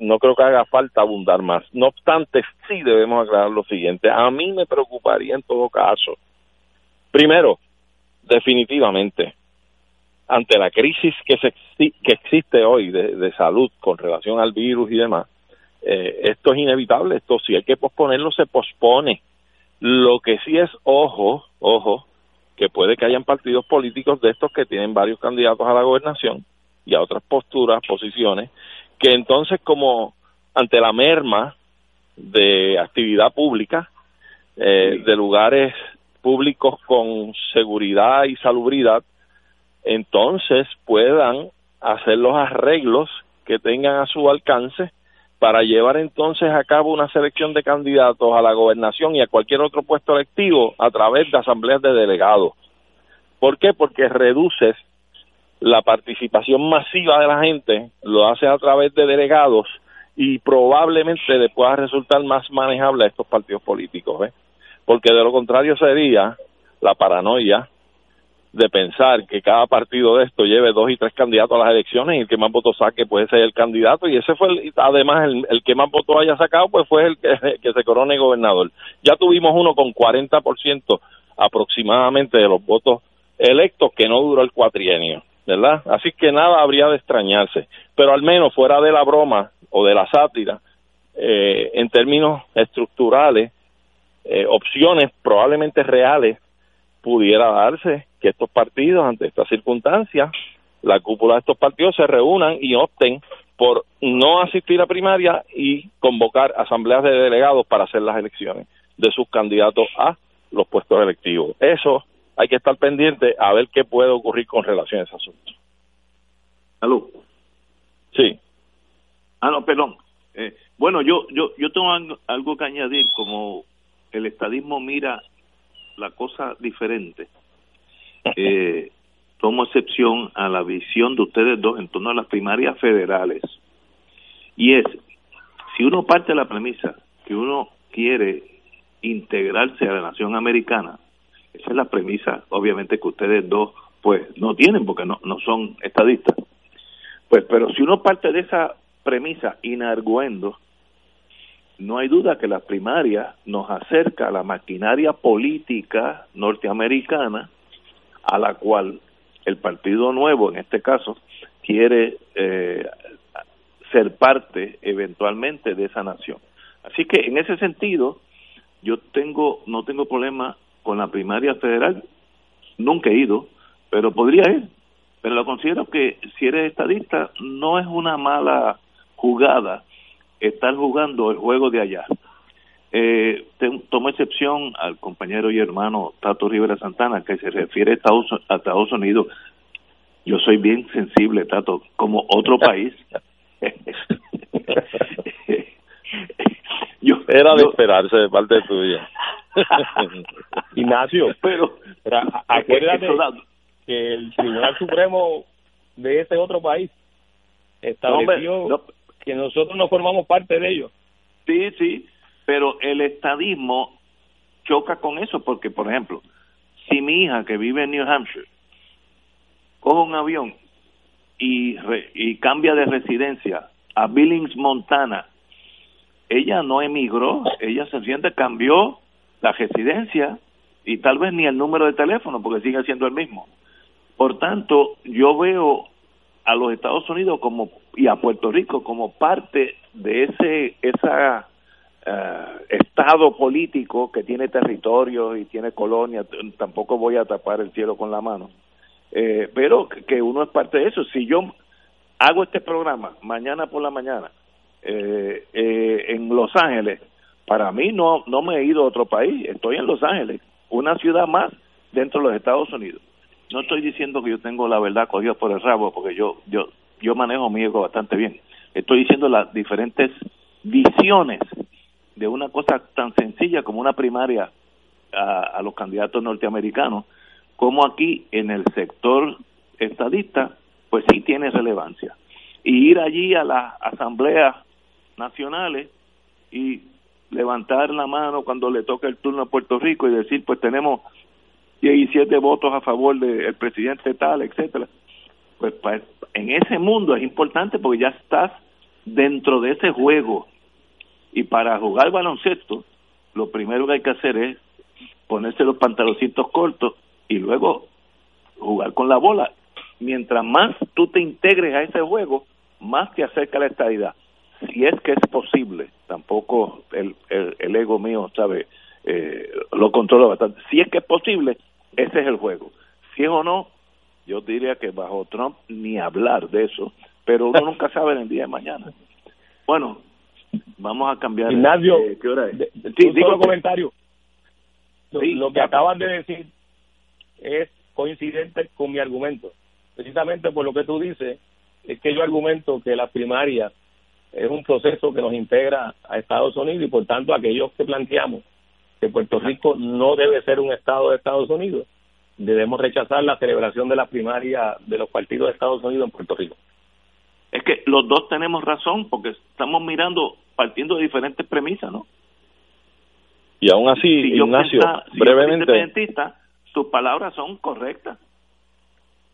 no creo que haga falta abundar más. No obstante, sí debemos aclarar lo siguiente. A mí me preocuparía en todo caso. Primero, definitivamente, ante la crisis que, se, que existe hoy de, salud con relación al virus y demás, eh, esto es inevitable. Esto si hay que posponerlo, se pospone. Lo que sí es, ojo, ojo, que puede que hayan partidos políticos de estos que tienen varios candidatos a la gobernación y a otras posturas, posiciones, que entonces como ante la merma de actividad pública, eh, de lugares públicos con seguridad y salubridad, entonces puedan hacer los arreglos que tengan a su alcance para llevar entonces a cabo una selección de candidatos a la gobernación y a cualquier otro puesto electivo a través de asambleas de delegados. ¿Por qué? Porque reduces la participación masiva de la gente lo hace a través de delegados y probablemente le pueda resultar más manejable a estos partidos políticos, porque de lo contrario sería la paranoia de pensar que cada partido de esto lleve dos y tres candidatos a las elecciones y el que más votos saque puede ser el candidato y ese fue además el, que más votos haya sacado pues fue el que, *laughs* que se corone gobernador. Ya tuvimos uno con 40% aproximadamente de los votos electos que no duró el cuatrienio. ¿Verdad? Así que nada habría de extrañarse, pero al menos fuera de la broma o de la sátira, eh, en términos estructurales, eh, opciones probablemente reales pudiera darse que estos partidos, ante estas circunstancias, la cúpula de estos partidos se reúnan y opten por no asistir a primaria y convocar asambleas de delegados para hacer las elecciones de sus candidatos a los puestos electivos. Eso hay que estar pendiente a ver qué puede ocurrir con relación a ese asunto. ¿Aló? Sí. Ah, no, perdón. Eh, bueno, yo, yo, yo tengo algo que añadir, como el estadismo mira la cosa diferente. *laughs* Eh, tomo excepción a la visión de ustedes dos en torno a las primarias federales. Y es, si uno parte de la premisa que uno quiere integrarse a la nación americana, esa es la premisa, obviamente, que ustedes dos pues no tienen porque no, no son estadistas. Pues, pero si uno parte de esa premisa inarguendo, no hay duda que la primaria nos acerca a la maquinaria política norteamericana a la cual el Partido Nuevo, en este caso, quiere eh, ser parte eventualmente de esa nación. Así que en ese sentido, yo tengo no tengo problema con la primaria federal, nunca he ido, pero podría ir. Pero lo considero que si eres estadista no es una mala jugada estar jugando el juego de allá. Eh, tomo excepción al compañero y hermano Tato Rivera Santana, que se refiere a Estados, a Estados Unidos. Yo soy bien sensible, Tato, como otro *laughs* país. *laughs* *laughs* yo, Era de esperarse de parte tuya. *laughs* Ignacio, pero, pero acuérdate que el Tribunal Supremo de ese otro país estableció que nosotros no formamos parte de ellos. Sí, sí, pero el estadismo choca con eso porque, por ejemplo, si mi hija que vive en New Hampshire coge un avión y, y cambia de residencia a Billings, Montana, ella no emigró, ella sencillamente cambió la residencia y tal vez ni el número de teléfono porque sigue siendo el mismo. Por tanto, yo veo a los Estados Unidos como y a Puerto Rico como parte de ese esa eh, estado político que tiene territorio y tiene colonia tampoco voy a tapar el cielo con la mano eh, pero que uno es parte de eso si yo hago este programa mañana por la mañana eh, en Los Ángeles para mí no no me he ido a otro país estoy en Los Ángeles una ciudad más dentro de los Estados Unidos no estoy diciendo que yo tengo la verdad cogida por el rabo, porque yo, yo, yo manejo mi ego bastante bien. Estoy diciendo las diferentes visiones de una cosa tan sencilla como una primaria a, a los candidatos norteamericanos, como aquí en el sector estadista, pues sí tiene relevancia. Y ir allí a las asambleas nacionales y levantar la mano cuando le toca el turno a Puerto Rico y decir, pues tenemos 17 votos a favor del presidente tal, etcétera. Pues, pues en ese mundo es importante porque ya estás dentro de ese juego y para jugar baloncesto lo primero que hay que hacer es ponerse los pantaloncitos cortos y luego jugar con la bola. Mientras más tú te integres a ese juego, más te acerca la estabilidad. Si es que es posible, tampoco el, el, ego mío, ¿sabe? Eh, lo controla bastante. Si es que es posible, ese es el juego. Si es o no, yo diría que bajo Trump ni hablar de eso, pero uno *laughs* nunca sabe en el día de mañana. Bueno, vamos a cambiar. Ignacio, eh, ¿qué hora es? sí, digo comentario. Lo, que acaban de decir es coincidente con mi argumento. Precisamente por lo que tú dices, es que yo argumento que la primaria es un proceso que nos integra a Estados Unidos y por tanto aquellos que planteamos que Puerto Rico no debe ser un estado de Estados Unidos. Debemos rechazar la celebración de la primaria de los partidos de Estados Unidos en Puerto Rico. Es que los dos tenemos razón porque estamos mirando partiendo de diferentes premisas, ¿no? Y aún así, Ignacio, brevemente. sus palabras son correctas.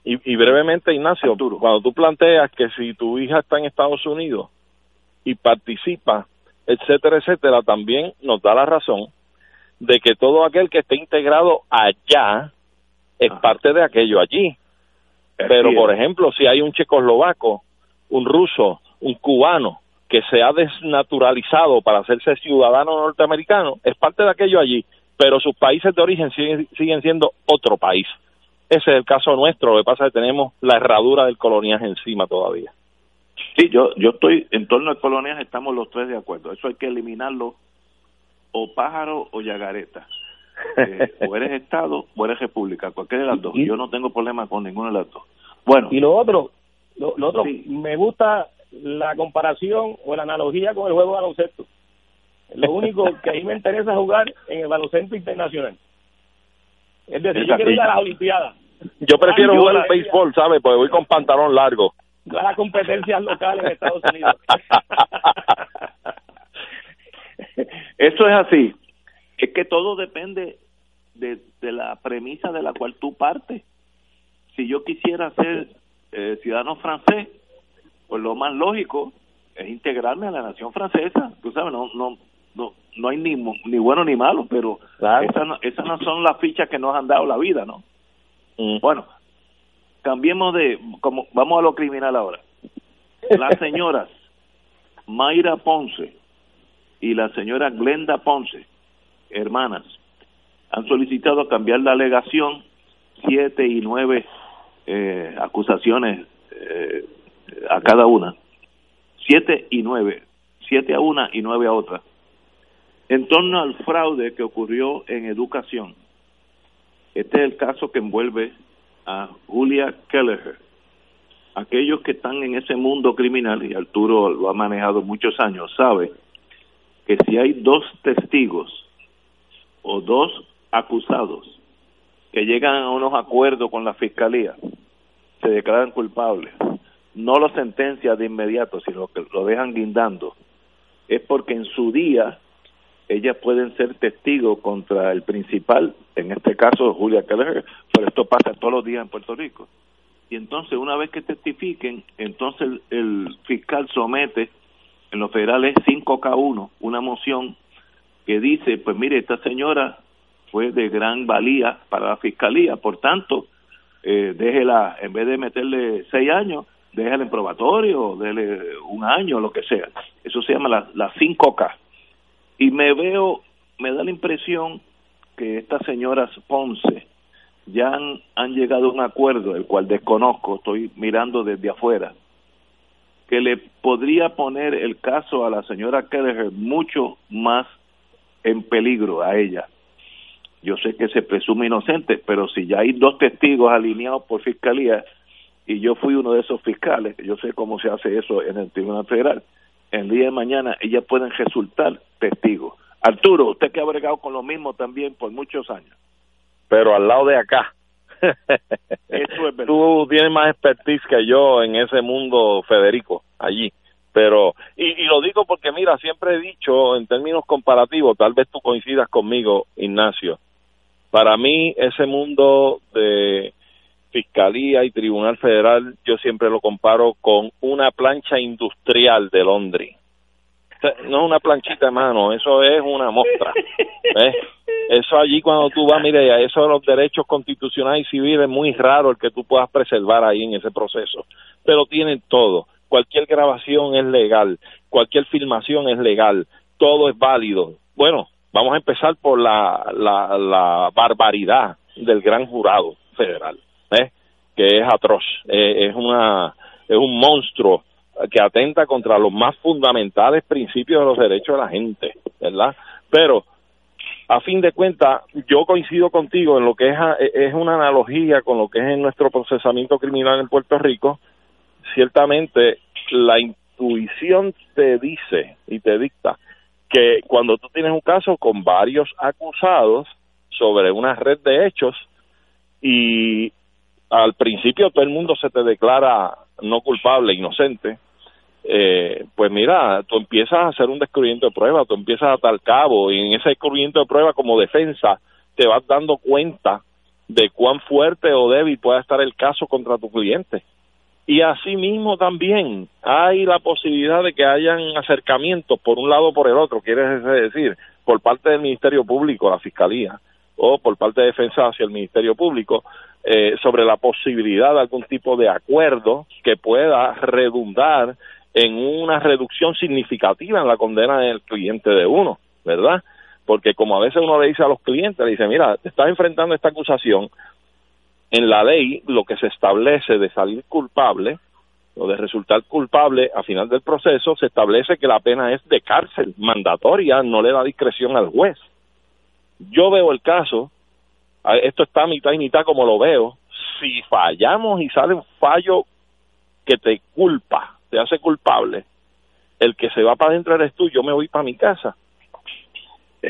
Y, y brevemente, Ignacio, cuando tú planteas que si tu hija está en Estados Unidos y participa, etcétera, etcétera, también nos da la razón de que todo aquel que esté integrado allá es parte de aquello allí. Pero, por ejemplo, si hay un checoslovaco, un ruso, un cubano que se ha desnaturalizado para hacerse ciudadano norteamericano, es parte de aquello allí, pero sus países de origen siguen, siguen siendo otro país. Ese es el caso nuestro, lo que pasa es que tenemos la herradura del coloniaje encima todavía. Sí, yo, yo estoy en torno al coloniaje, estamos los tres de acuerdo. Eso hay que eliminarlo o pájaro o yagareta. Eh, *laughs* o eres Estado o eres República, cualquiera de las dos. Yo no tengo problema con ninguna de las dos. Bueno. Y lo otro, lo, otro, me gusta la comparación o la analogía con el juego de baloncesto. Lo *laughs* único que a mí me interesa jugar en el baloncesto internacional. Es decir, yo quiero ir a las Olimpiadas. Yo prefiero jugar al béisbol, ¿sabes? Porque voy con pantalón largo. A las competencias locales en Estados Unidos. *laughs* Eso es así. Es que todo depende de, de la premisa de la cual tú partes. Si yo quisiera ser eh, ciudadano francés, pues lo más lógico es integrarme a la nación francesa. Tú sabes, no no no no hay ni ni bueno ni malo, pero esas, no, esas no son las fichas que nos han dado la vida, ¿no? Mm. Bueno, cambiemos de como vamos a lo criminal ahora. Las *laughs* señoras Mayra Ponce y la señora Glenda Ponce, hermanas, han solicitado cambiar la alegación siete y nueve eh, acusaciones eh, a cada una, siete y nueve, siete a una y nueve a otra, en torno al fraude que ocurrió en educación. Este es el caso que envuelve a Julia Kelleher. Aquellos que están en ese mundo criminal, y Arturo lo ha manejado muchos años, sabe que si hay dos testigos o dos acusados que llegan a unos acuerdos con la fiscalía, se declaran culpables, no lo sentencia de inmediato, sino que lo dejan guindando, es porque en su día ellas pueden ser testigos contra el principal, en este caso Julia Keller, pero esto pasa todos los días en Puerto Rico. Y entonces, una vez que testifiquen, entonces el, fiscal somete en los federales 5K1 una moción que dice, pues mire, esta señora fue de gran valía para la fiscalía, por tanto, eh, déjela, en vez de meterle seis años, déjala en probatorio, déle un año, lo que sea. Eso se llama la, la 5K. Y me veo, me da la impresión que estas señoras Ponce ya han, llegado a un acuerdo, el cual desconozco, estoy mirando desde afuera, que le podría poner el caso a la señora Kelleher mucho más en peligro a ella. Yo sé que se presume inocente, pero si ya hay dos testigos alineados por fiscalía y yo fui uno de esos fiscales, yo sé cómo se hace eso en el Tribunal Federal, el día de mañana ellas pueden resultar testigos. Arturo, usted que ha bregado con lo mismo también por muchos años. Pero al lado de acá. Eso es *laughs* verdad. Tú tienes más expertise que yo en ese mundo, Federico, allí pero y, y, lo digo porque mira siempre he dicho en términos comparativos tal vez tú coincidas conmigo Ignacio para mí, ese mundo de Fiscalía y Tribunal Federal, yo siempre lo comparo con una plancha industrial de Londres. No es una planchita de mano, eso es una mostra. Eso allí cuando tú vas, mire, eso de los derechos constitucionales y civiles es muy raro el que tú puedas preservar ahí en ese proceso. Pero tienen todo. Cualquier grabación es legal, cualquier filmación es legal, todo es válido. Bueno, Vamos a empezar por la, la, barbaridad del gran jurado federal, ¿eh? que es atroz, eh, es, una, es un monstruo que atenta contra los más fundamentales principios de los derechos de la gente, ¿verdad? Pero a fin de cuentas, yo coincido contigo en lo que es, es una analogía con lo que es en nuestro procesamiento criminal en Puerto Rico. Ciertamente, la intuición te dice y te dicta que cuando tú tienes un caso con varios acusados sobre una red de hechos y al principio todo el mundo se te declara no culpable, inocente, eh, pues mira, tú empiezas a hacer un descubrimiento de prueba, tú empiezas a tal cabo y en ese descubrimiento de prueba como defensa te vas dando cuenta de cuán fuerte o débil pueda estar el caso contra tu cliente. Y asimismo también hay la posibilidad de que hayan acercamientos por un lado o por el otro, quiere decir, por parte del Ministerio Público, la Fiscalía, o por parte de Defensa hacia el Ministerio Público, eh, sobre la posibilidad de algún tipo de acuerdo que pueda redundar en una reducción significativa en la condena del cliente de uno, ¿verdad? Porque como a veces uno le dice a los clientes, le dice, mira, te estás enfrentando esta acusación, en la ley lo que se establece de salir culpable o de resultar culpable a final del proceso, se establece que la pena es de cárcel mandatoria, no le da discreción al juez. yo veo el caso, esto está mitad y mitad como lo veo, si fallamos y sale un fallo que te culpa, te hace culpable, el que se va para adentro eres tú, yo me voy para mi casa.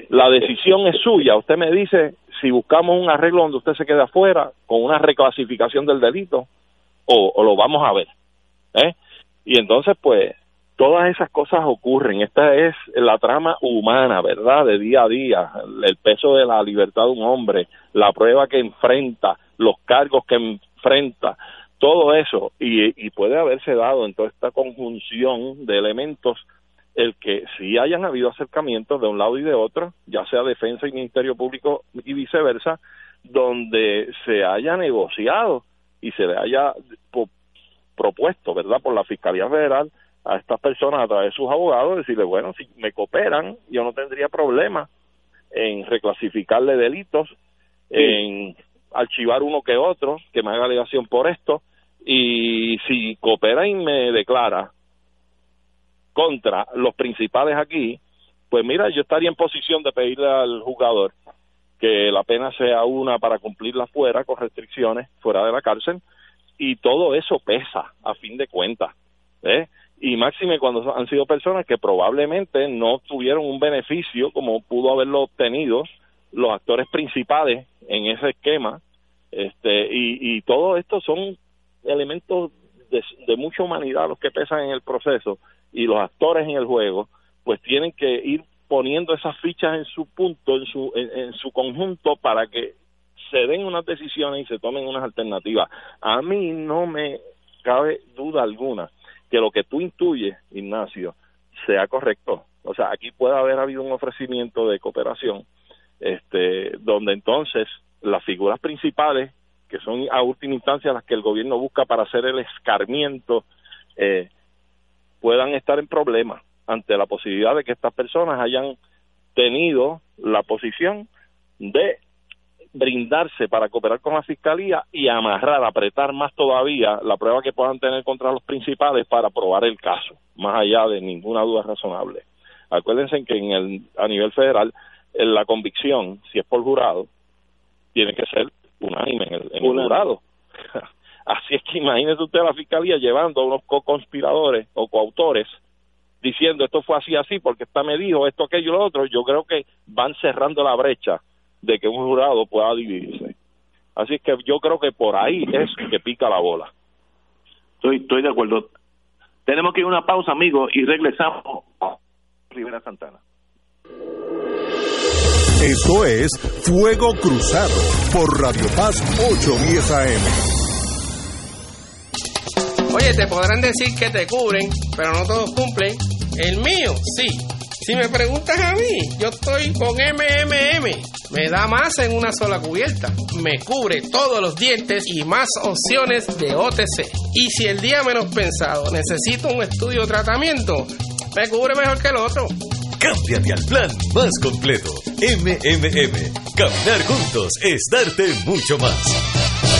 La decisión es suya. Usted me dice si buscamos un arreglo donde usted se quede afuera con una reclasificación del delito o, lo vamos a ver. ¿eh? Y entonces, pues, todas esas cosas ocurren. Esta es la trama humana, ¿verdad? De día a día, el peso de la libertad de un hombre, la prueba que enfrenta, los cargos que enfrenta, todo eso. Y, puede haberse dado en toda esta conjunción de elementos el que si hayan habido acercamientos de un lado y de otro, ya sea defensa y ministerio público y viceversa, donde se haya negociado y se le haya propuesto, ¿verdad?, por la Fiscalía Federal a estas personas a través de sus abogados, decirle, bueno, si me cooperan, yo no tendría problema en reclasificarle delitos, en archivar uno que otro, que me haga alegación por esto, y si coopera y me declara contra los principales aquí, pues mira, yo estaría en posición de pedirle al jugador que la pena sea una para cumplirla fuera, con restricciones, fuera de la cárcel, y todo eso pesa, a fin de cuentas. ¿eh? Y máxime cuando han sido personas que probablemente no tuvieron un beneficio como pudo haberlo obtenido los actores principales en ese esquema, este, y, y todo esto son elementos de, de mucha humanidad los que pesan en el proceso y los actores en el juego, pues tienen que ir poniendo esas fichas en su punto, en su, en, su conjunto, para que se den unas decisiones y se tomen unas alternativas. A mí no me cabe duda alguna que lo que tú intuyes, Ignacio, sea correcto. O sea, aquí puede haber habido un ofrecimiento de cooperación, este, donde entonces las figuras principales, que son a última instancia las que el gobierno busca para hacer el escarmiento, eh, puedan estar en problemas ante la posibilidad de que estas personas hayan tenido la posición de brindarse para cooperar con la fiscalía y amarrar, apretar más todavía la prueba que puedan tener contra los principales para probar el caso, más allá de ninguna duda razonable. Acuérdense que en el, a nivel federal la convicción, si es por jurado, tiene que ser unánime en el, en el jurado. *laughs* Así es que imagínese usted a la fiscalía llevando a unos co-conspiradores o coautores diciendo esto fue así, así, porque esta me dijo esto, aquello y lo otro. Yo creo que van cerrando la brecha de que un jurado pueda dividirse. Así es que yo creo que por ahí es que pica la bola. Estoy, estoy de acuerdo. Tenemos que ir a una pausa, amigos, y regresamos a Rivera Santana. Esto es Fuego Cruzado por Radio Paz 810 AM. Oye, te podrán decir que te cubren, pero no todos cumplen. El mío, sí. Si me preguntas a mí, yo estoy con MMM. Me da más en una sola cubierta. Me cubre todos los dientes y más opciones de OTC. Y si el día menos pensado necesito un estudio tratamiento, me cubre mejor que el otro. Cámbiate al plan más completo. MMM. Caminar juntos es darte mucho más.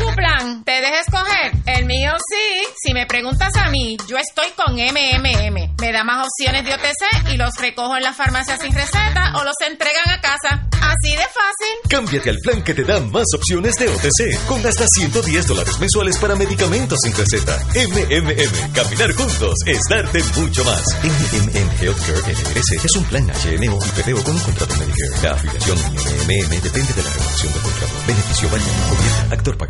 Tu plan, te dejes escoger. El mío sí. Si me preguntas a mí, yo estoy con MMM. Me da más opciones de OTC y los recojo en la farmacia sin receta o los entregan a casa. Así de fácil. Cámbiate al plan que te da más opciones de OTC con hasta 110 dólares mensuales para medicamentos sin receta. MMM. Caminar juntos es darte mucho más. MMM Healthcare NRS es un plan HMO y PPO con un contrato Medicare. La afiliación MMM depende de la renovación del contrato. Beneficio. Cubierta. Actor pagado.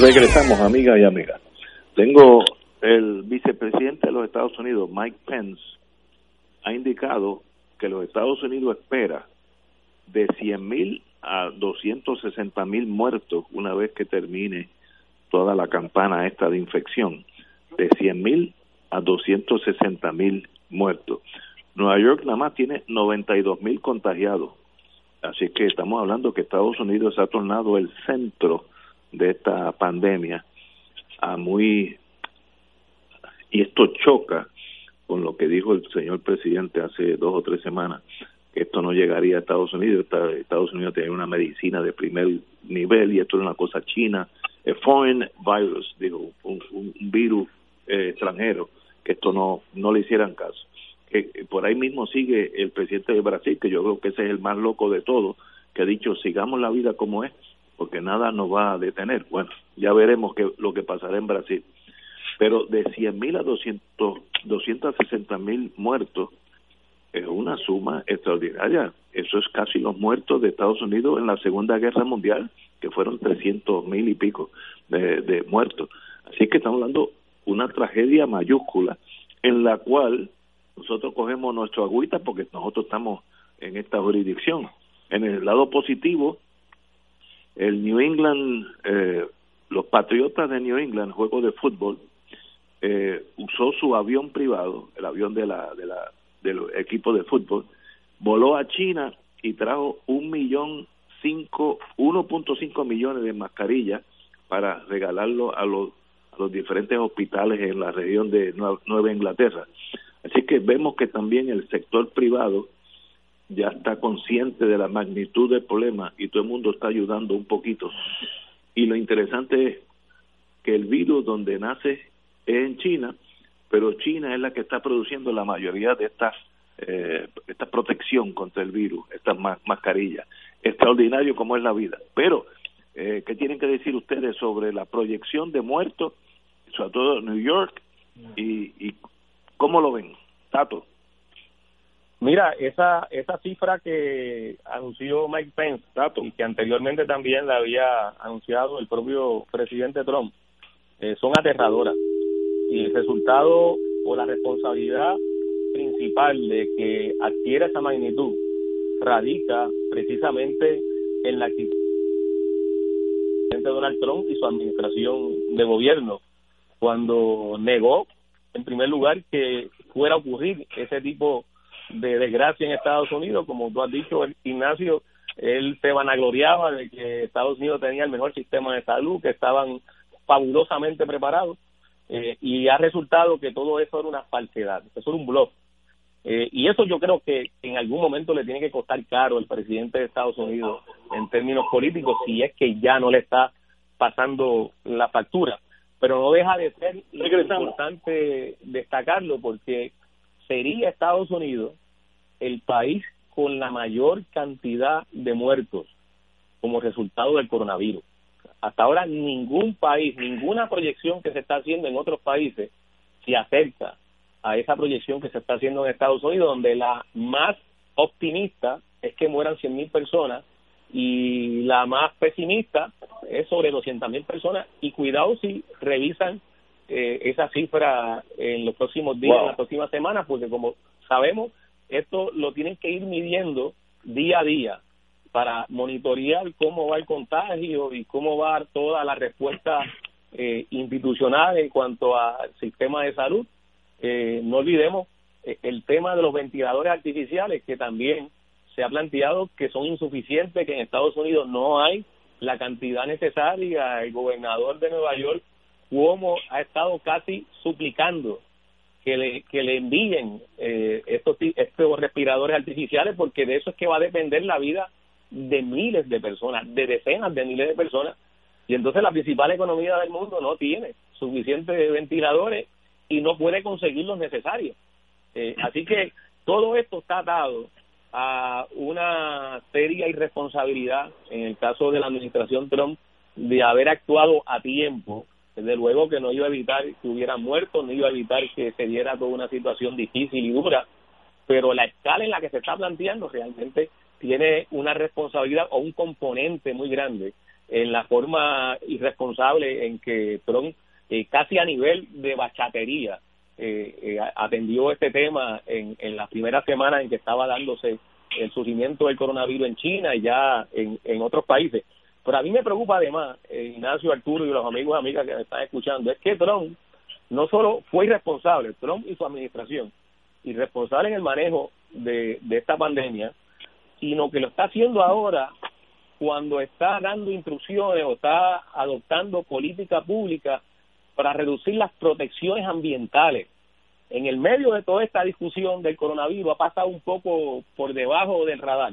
Regresamos, amigas y amigas. Tengo el vicepresidente de los Estados Unidos, Mike Pence, ha indicado que los Estados Unidos espera de 100.000 a 260.000 muertos una vez que termine toda la campana esta de infección. De 100.000 a 260.000 muertos. Nueva York nada más tiene 92.000 contagiados. Así que estamos hablando que Estados Unidos se ha tornado el centro de esta pandemia a muy y esto choca con lo que dijo el señor presidente hace dos o tres semanas que esto no llegaría a Estados Unidos. Estados Unidos tiene una medicina de primer nivel y esto es una cosa china. Foreign virus digo un, un virus eh, extranjero que esto no no le hicieran caso. Que por ahí mismo sigue el presidente de Brasil que yo creo que ese es el más loco de todos que ha dicho sigamos la vida como es porque nada nos va a detener. Bueno, ya veremos qué, lo que pasará en Brasil. Pero de 100.000 a 200, 260 mil muertos es una suma extraordinaria. Eso es casi los muertos de Estados Unidos en la Segunda Guerra Mundial, que fueron 300 mil y pico de, de muertos. Así que estamos hablando una tragedia mayúscula en la cual nosotros cogemos nuestro agüita porque nosotros estamos en esta jurisdicción. En el lado positivo, el New England, eh, los Patriotas de New England, juego de fútbol, eh, usó su avión privado, el avión de la, de la, del equipo de fútbol, voló a China y trajo un millón cinco, 1.5 millones de mascarillas para regalarlo a los, a los diferentes hospitales en la región de Nueva Inglaterra. Así que vemos que también el sector privado ya está consciente de la magnitud del problema y todo el mundo está ayudando un poquito. Y lo interesante es que el virus donde nace es en China, pero China es la que está produciendo la mayoría de estas eh, esta protección contra el virus, estas mascarillas. Extraordinario como es la vida. Pero, eh, ¿qué tienen que decir ustedes sobre la proyección de muertos, sobre todo en New York, y, y cómo lo ven? Tato. Mira, esa esa cifra que anunció Mike Pence y que anteriormente también la había anunciado el propio presidente Trump eh, son aterradoras. Y el resultado o la responsabilidad principal de que adquiera esa magnitud radica precisamente en la actitud de Donald Trump y su administración de gobierno, cuando negó, en primer lugar, que fuera a ocurrir ese tipo de desgracia en Estados Unidos, como tú has dicho, Ignacio, él se vanagloriaba de que Estados Unidos tenía el mejor sistema de salud, que estaban fabulosamente preparados, eh, y ha resultado que todo eso era una falsedad, eso era un blog. Eh, y eso yo creo que en algún momento le tiene que costar caro al presidente de Estados Unidos en términos políticos si es que ya no le está pasando la factura. Pero no deja de ser importante destacarlo porque sería Estados Unidos el país con la mayor cantidad de muertos como resultado del coronavirus. Hasta ahora ningún país, ninguna proyección que se está haciendo en otros países se acerca a esa proyección que se está haciendo en Estados Unidos, donde la más optimista es que mueran 100.000 personas y la más pesimista es sobre 200.000 personas y cuidado si revisan eh, esa cifra en los próximos días, en las próximas semanas, porque como sabemos, esto lo tienen que ir midiendo día a día para monitorear cómo va el contagio y cómo va toda la respuesta eh, institucional en cuanto al sistema de salud eh, no olvidemos eh, el tema de los ventiladores artificiales, que también se ha planteado que son insuficientes, que en Estados Unidos no hay la cantidad necesaria. El gobernador de Nueva York, como ha estado casi suplicando que le, que le envíen eh, estos, estos respiradores artificiales, porque de eso es que va a depender la vida de miles de personas, de decenas de miles de personas. Y entonces la principal economía del mundo no tiene suficientes ventiladores y no puede conseguir los necesarios. Eh, así que todo esto está dado a una seria irresponsabilidad en el caso de la administración Trump de haber actuado a tiempo. Desde luego que no iba a evitar que hubiera muertos, no iba a evitar que se diera toda una situación difícil y dura, pero la escala en la que se está planteando realmente tiene una responsabilidad o un componente muy grande en la forma irresponsable en que Trump eh, casi a nivel de bachatería, eh, eh, atendió este tema en, en las primeras semanas en que estaba dándose el surgimiento del coronavirus en China y ya en otros países. Pero a mí me preocupa además, Ignacio Arturo y los amigos y amigas que me están escuchando, es que Trump no solo fue irresponsable, Trump y su administración, irresponsable en el manejo de, de esta pandemia, sino que lo está haciendo ahora cuando está dando instrucciones o está adoptando política pública para reducir las protecciones ambientales. En el medio de toda esta discusión del coronavirus ha pasado un poco por debajo del radar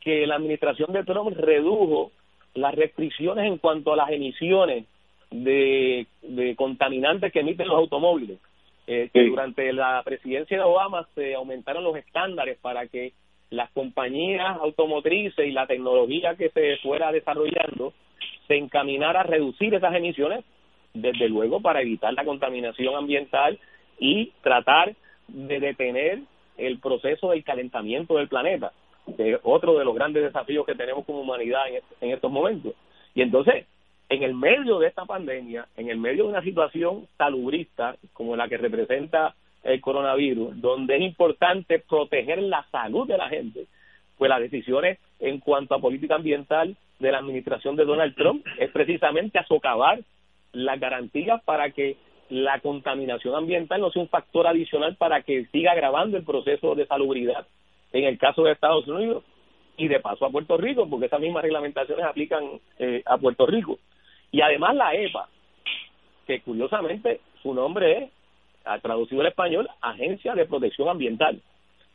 que la administración de Trump redujo las restricciones en cuanto a las emisiones de, contaminantes que emiten los automóviles. Eh, que durante la presidencia de Obama se aumentaron los estándares para que las compañías automotrices y la tecnología que se fuera desarrollando se encaminara a reducir esas emisiones desde luego para evitar la contaminación ambiental y tratar de detener el proceso del calentamiento del planeta, es otro de los grandes desafíos que tenemos como humanidad en, estos momentos. Y entonces, en el medio de esta pandemia, en el medio de una situación salubrista como la que representa el coronavirus, donde es importante proteger la salud de la gente, pues las decisiones en cuanto a política ambiental de la administración de Donald Trump es precisamente a las garantías para que la contaminación ambiental no sea un factor adicional para que siga agravando el proceso de salubridad en el caso de Estados Unidos y de paso a Puerto Rico, porque esas mismas reglamentaciones aplican eh, a Puerto Rico. Y además la EPA, que curiosamente su nombre es, traducido al español, Agencia de Protección Ambiental,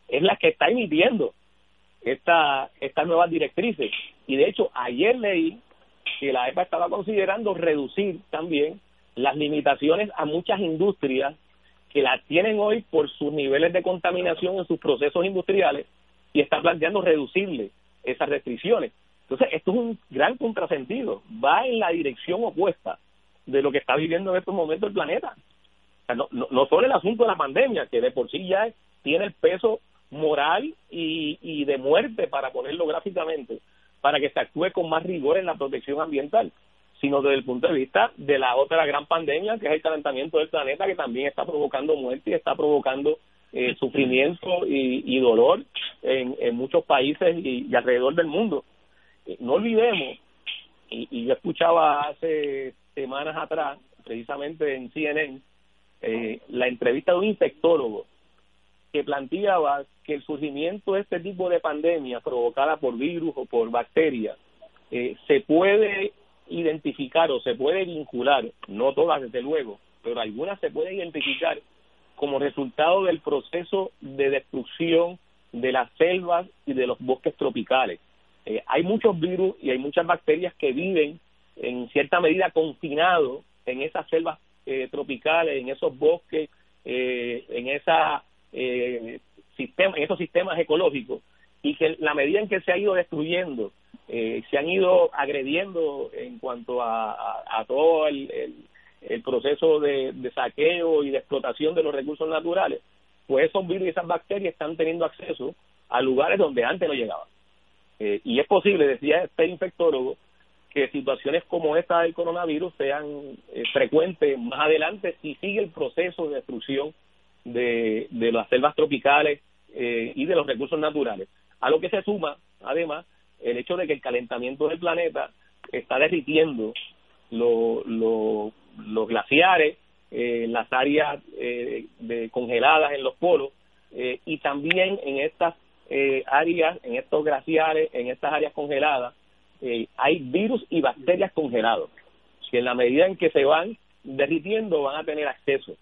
es la que está emitiendo esta, estas nuevas directrices. Y de hecho, ayer leí que la EPA estaba considerando reducir también las limitaciones a muchas industrias que las tienen hoy por sus niveles de contaminación en sus procesos industriales y está planteando reducirle esas restricciones. Entonces, esto es un gran contrasentido, va en la dirección opuesta de lo que está viviendo en estos momentos el planeta. no, no, no solo el asunto de la pandemia, que de por sí ya tiene el peso moral y, y de muerte, para ponerlo gráficamente, para que se actúe con más rigor en la protección ambiental, sino desde el punto de vista de la otra gran pandemia, que es el calentamiento del planeta, que también está provocando muerte y está provocando eh, sufrimiento y, dolor en, en, muchos países y, alrededor del mundo. Eh, no olvidemos, y, y, yo escuchaba hace semanas atrás, precisamente en CNN, eh, la entrevista de un infectólogo que planteaba que el surgimiento de este tipo de pandemia provocada por virus o por bacterias eh, se puede identificar o se puede vincular, no todas desde luego, pero algunas se pueden identificar como resultado del proceso de destrucción de las selvas y de los bosques tropicales. Eh, hay muchos virus y hay muchas bacterias que viven en cierta medida confinados en esas selvas eh, tropicales, en esos bosques, eh, en esa eh, sistema, en esos sistemas ecológicos y que la medida en que se ha ido destruyendo, eh, se han ido agrediendo en cuanto a, a, todo el, el, proceso de, saqueo y de explotación de los recursos naturales, pues esos virus y esas bacterias están teniendo acceso a lugares donde antes no llegaban. Eh, y es posible, decía este infectólogo, que situaciones como esta del coronavirus sean eh, frecuentes más adelante si sigue el proceso de destrucción de, de las selvas tropicales eh, y de los recursos naturales. A lo que se suma, además, el hecho de que el calentamiento del planeta está derritiendo los glaciares, eh, las áreas eh, de, congeladas en los polos eh, y también en estas eh, áreas, en estos glaciares, en estas áreas congeladas, hay virus y bacterias congelados, que en la medida en que se van derritiendo van a tener acceso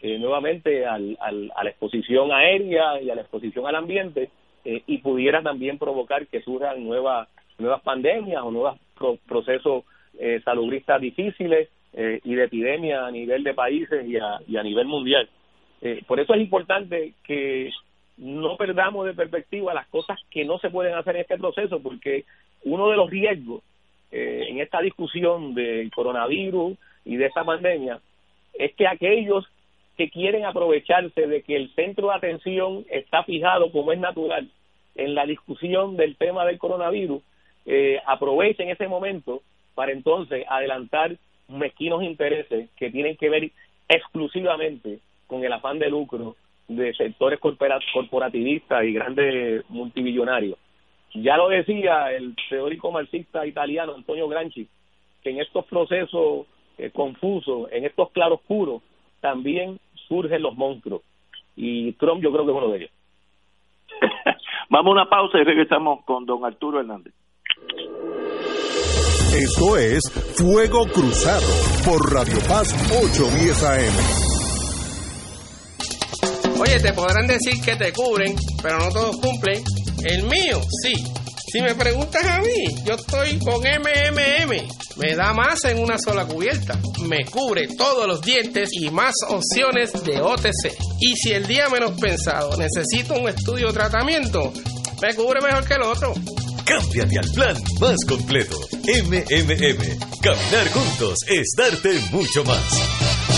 nuevamente al, al, a la exposición aérea y a la exposición al ambiente eh, y pudiera también provocar que surjan nuevas nuevas pandemias o nuevos procesos eh, salubristas difíciles eh, y de epidemia a nivel de países y a, y a nivel mundial. Eh, por eso es importante que no perdamos de perspectiva las cosas que no se pueden hacer en este proceso, porque uno de los riesgos eh, en esta discusión del coronavirus y de esta pandemia es que aquellos que quieren aprovecharse de que el centro de atención está fijado como es natural en la discusión del tema del coronavirus, eh, aprovechen ese momento para entonces adelantar mezquinos intereses que tienen que ver exclusivamente con el afán de lucro de sectores corporativistas y grandes multimillonarios. Ya lo decía el teórico marxista italiano Antonio Granchi, que en estos procesos eh, confusos, en estos claroscuros, también surgen los monstruos. Y Trump yo creo que es uno de ellos. *laughs* Vamos a una pausa y regresamos con don Arturo Hernández. Esto es Fuego Cruzado por Radio Paz 810 AM. Oye, te podrán decir que te cubren, pero no todos cumplen. El mío, sí. Si me preguntas a mí, yo estoy con MMM. Me da más en una sola cubierta. Me cubre todos los dientes y más opciones de OTC. Y si el día menos pensado necesito un estudio o tratamiento, me cubre mejor que el otro. Cámbiate al plan más completo. MMM. Caminar juntos es darte mucho más.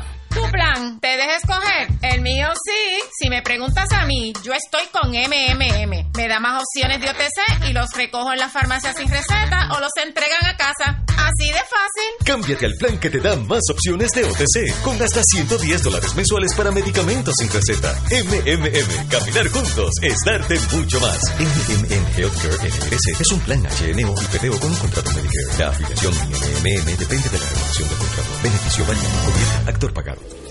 Tu plan, te deja escoger. El mío sí. Si me preguntas a mí, yo estoy con MMM. Me da más opciones de OTC y los recojo en la farmacia sin receta o los entregan a casa. Así de fácil. Cámbiate al plan que te da más opciones de OTC con hasta 110 dólares mensuales para medicamentos sin receta. MMM, caminar juntos es darte mucho más. MMM Healthcare NRS es un plan HNO y PPO con un contrato Medicare. La afiliación MMM depende de la renovación del contrato. Beneficio válido. Actor pagado.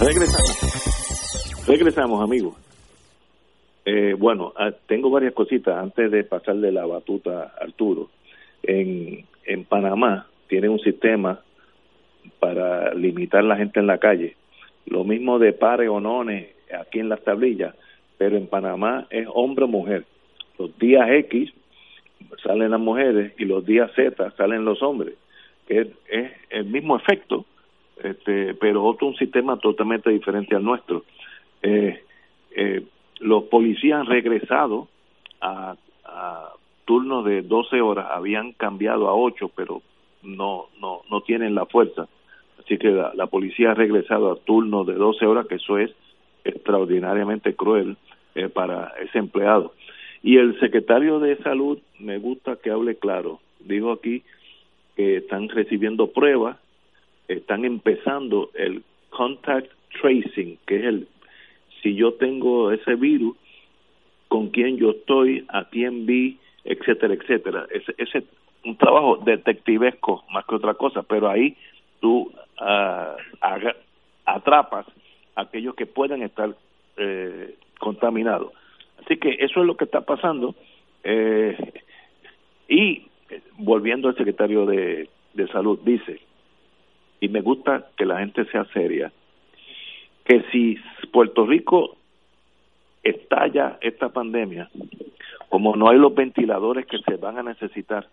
Regresamos. Regresamos, amigos. Eh, bueno, ah, tengo varias cositas antes de pasarle la batuta a Arturo. En, en Panamá tiene un sistema para limitar la gente en la calle. Lo mismo de pare o none aquí en las tablillas, pero en Panamá es hombre o mujer. Los días X salen las mujeres y los días Z salen los hombres, es el mismo efecto, este, pero otro un sistema totalmente diferente al nuestro. Eh, eh, los policías han regresado a, turnos de 12 horas, habían cambiado a 8, pero no, no, no tienen la fuerza. Así que la, policía ha regresado a turnos de 12 horas, que eso es extraordinariamente cruel eh, para ese empleado. Y el secretario de Salud, me gusta que hable claro, dijo aquí que están recibiendo pruebas están empezando el contact tracing, que es el si yo tengo ese virus, con quién yo estoy, a quién vi, etcétera, etcétera. Ese es un trabajo detectivesco más que otra cosa, pero ahí tú uh, atrapas a aquellos que pueden estar eh, contaminados. Así que eso es lo que está pasando. Eh, y volviendo al secretario de, de Salud, dice, y me gusta que la gente sea seria, que si Puerto Rico estalla esta pandemia, como no hay los ventiladores que se van a necesitar,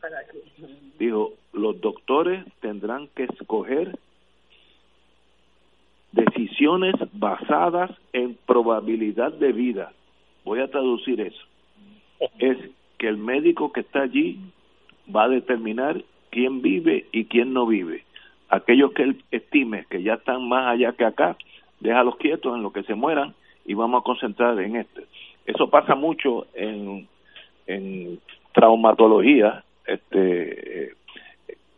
dijo, los doctores tendrán que escoger decisiones basadas en probabilidad de vida. Voy a traducir eso. Es que el médico que está allí va a determinar quién vive y quién no vive aquellos que él estime que ya están más allá que acá, déjalos quietos en lo que se mueran y vamos a concentrar en este. Eso pasa mucho en, en traumatología, este,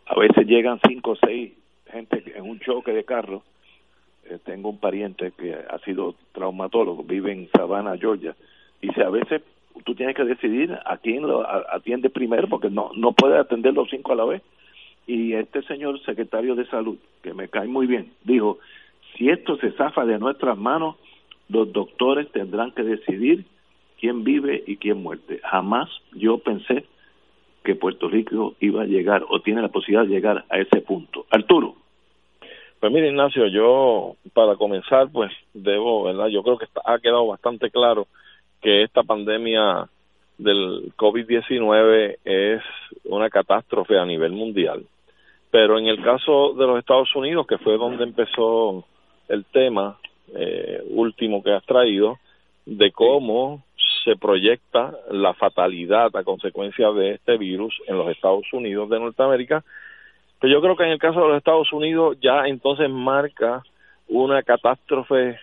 a veces llegan cinco o seis gente en un choque de carro. Eh, tengo un pariente que ha sido traumatólogo, vive en Savannah, Georgia. Dice, a veces tú tienes que decidir a quién lo atiende primero porque no, no puedes atender los cinco a la vez y este señor secretario de salud, que me cae muy bien, dijo, si esto se zafa de nuestras manos, los doctores tendrán que decidir quién vive y quién muere. Jamás yo pensé que Puerto Rico iba a llegar o tiene la posibilidad de llegar a ese punto. Arturo. Pues mire, Ignacio, yo para comenzar, pues debo, ¿verdad? Yo creo que ha quedado bastante claro que esta pandemia del COVID-19 es una catástrofe a nivel mundial. Pero en el caso de los Estados Unidos, que fue donde empezó el tema eh, último que has traído, de cómo se proyecta la fatalidad a consecuencia de este virus en los Estados Unidos de Norteamérica, pues yo creo que en el caso de los Estados Unidos ya entonces marca una catástrofe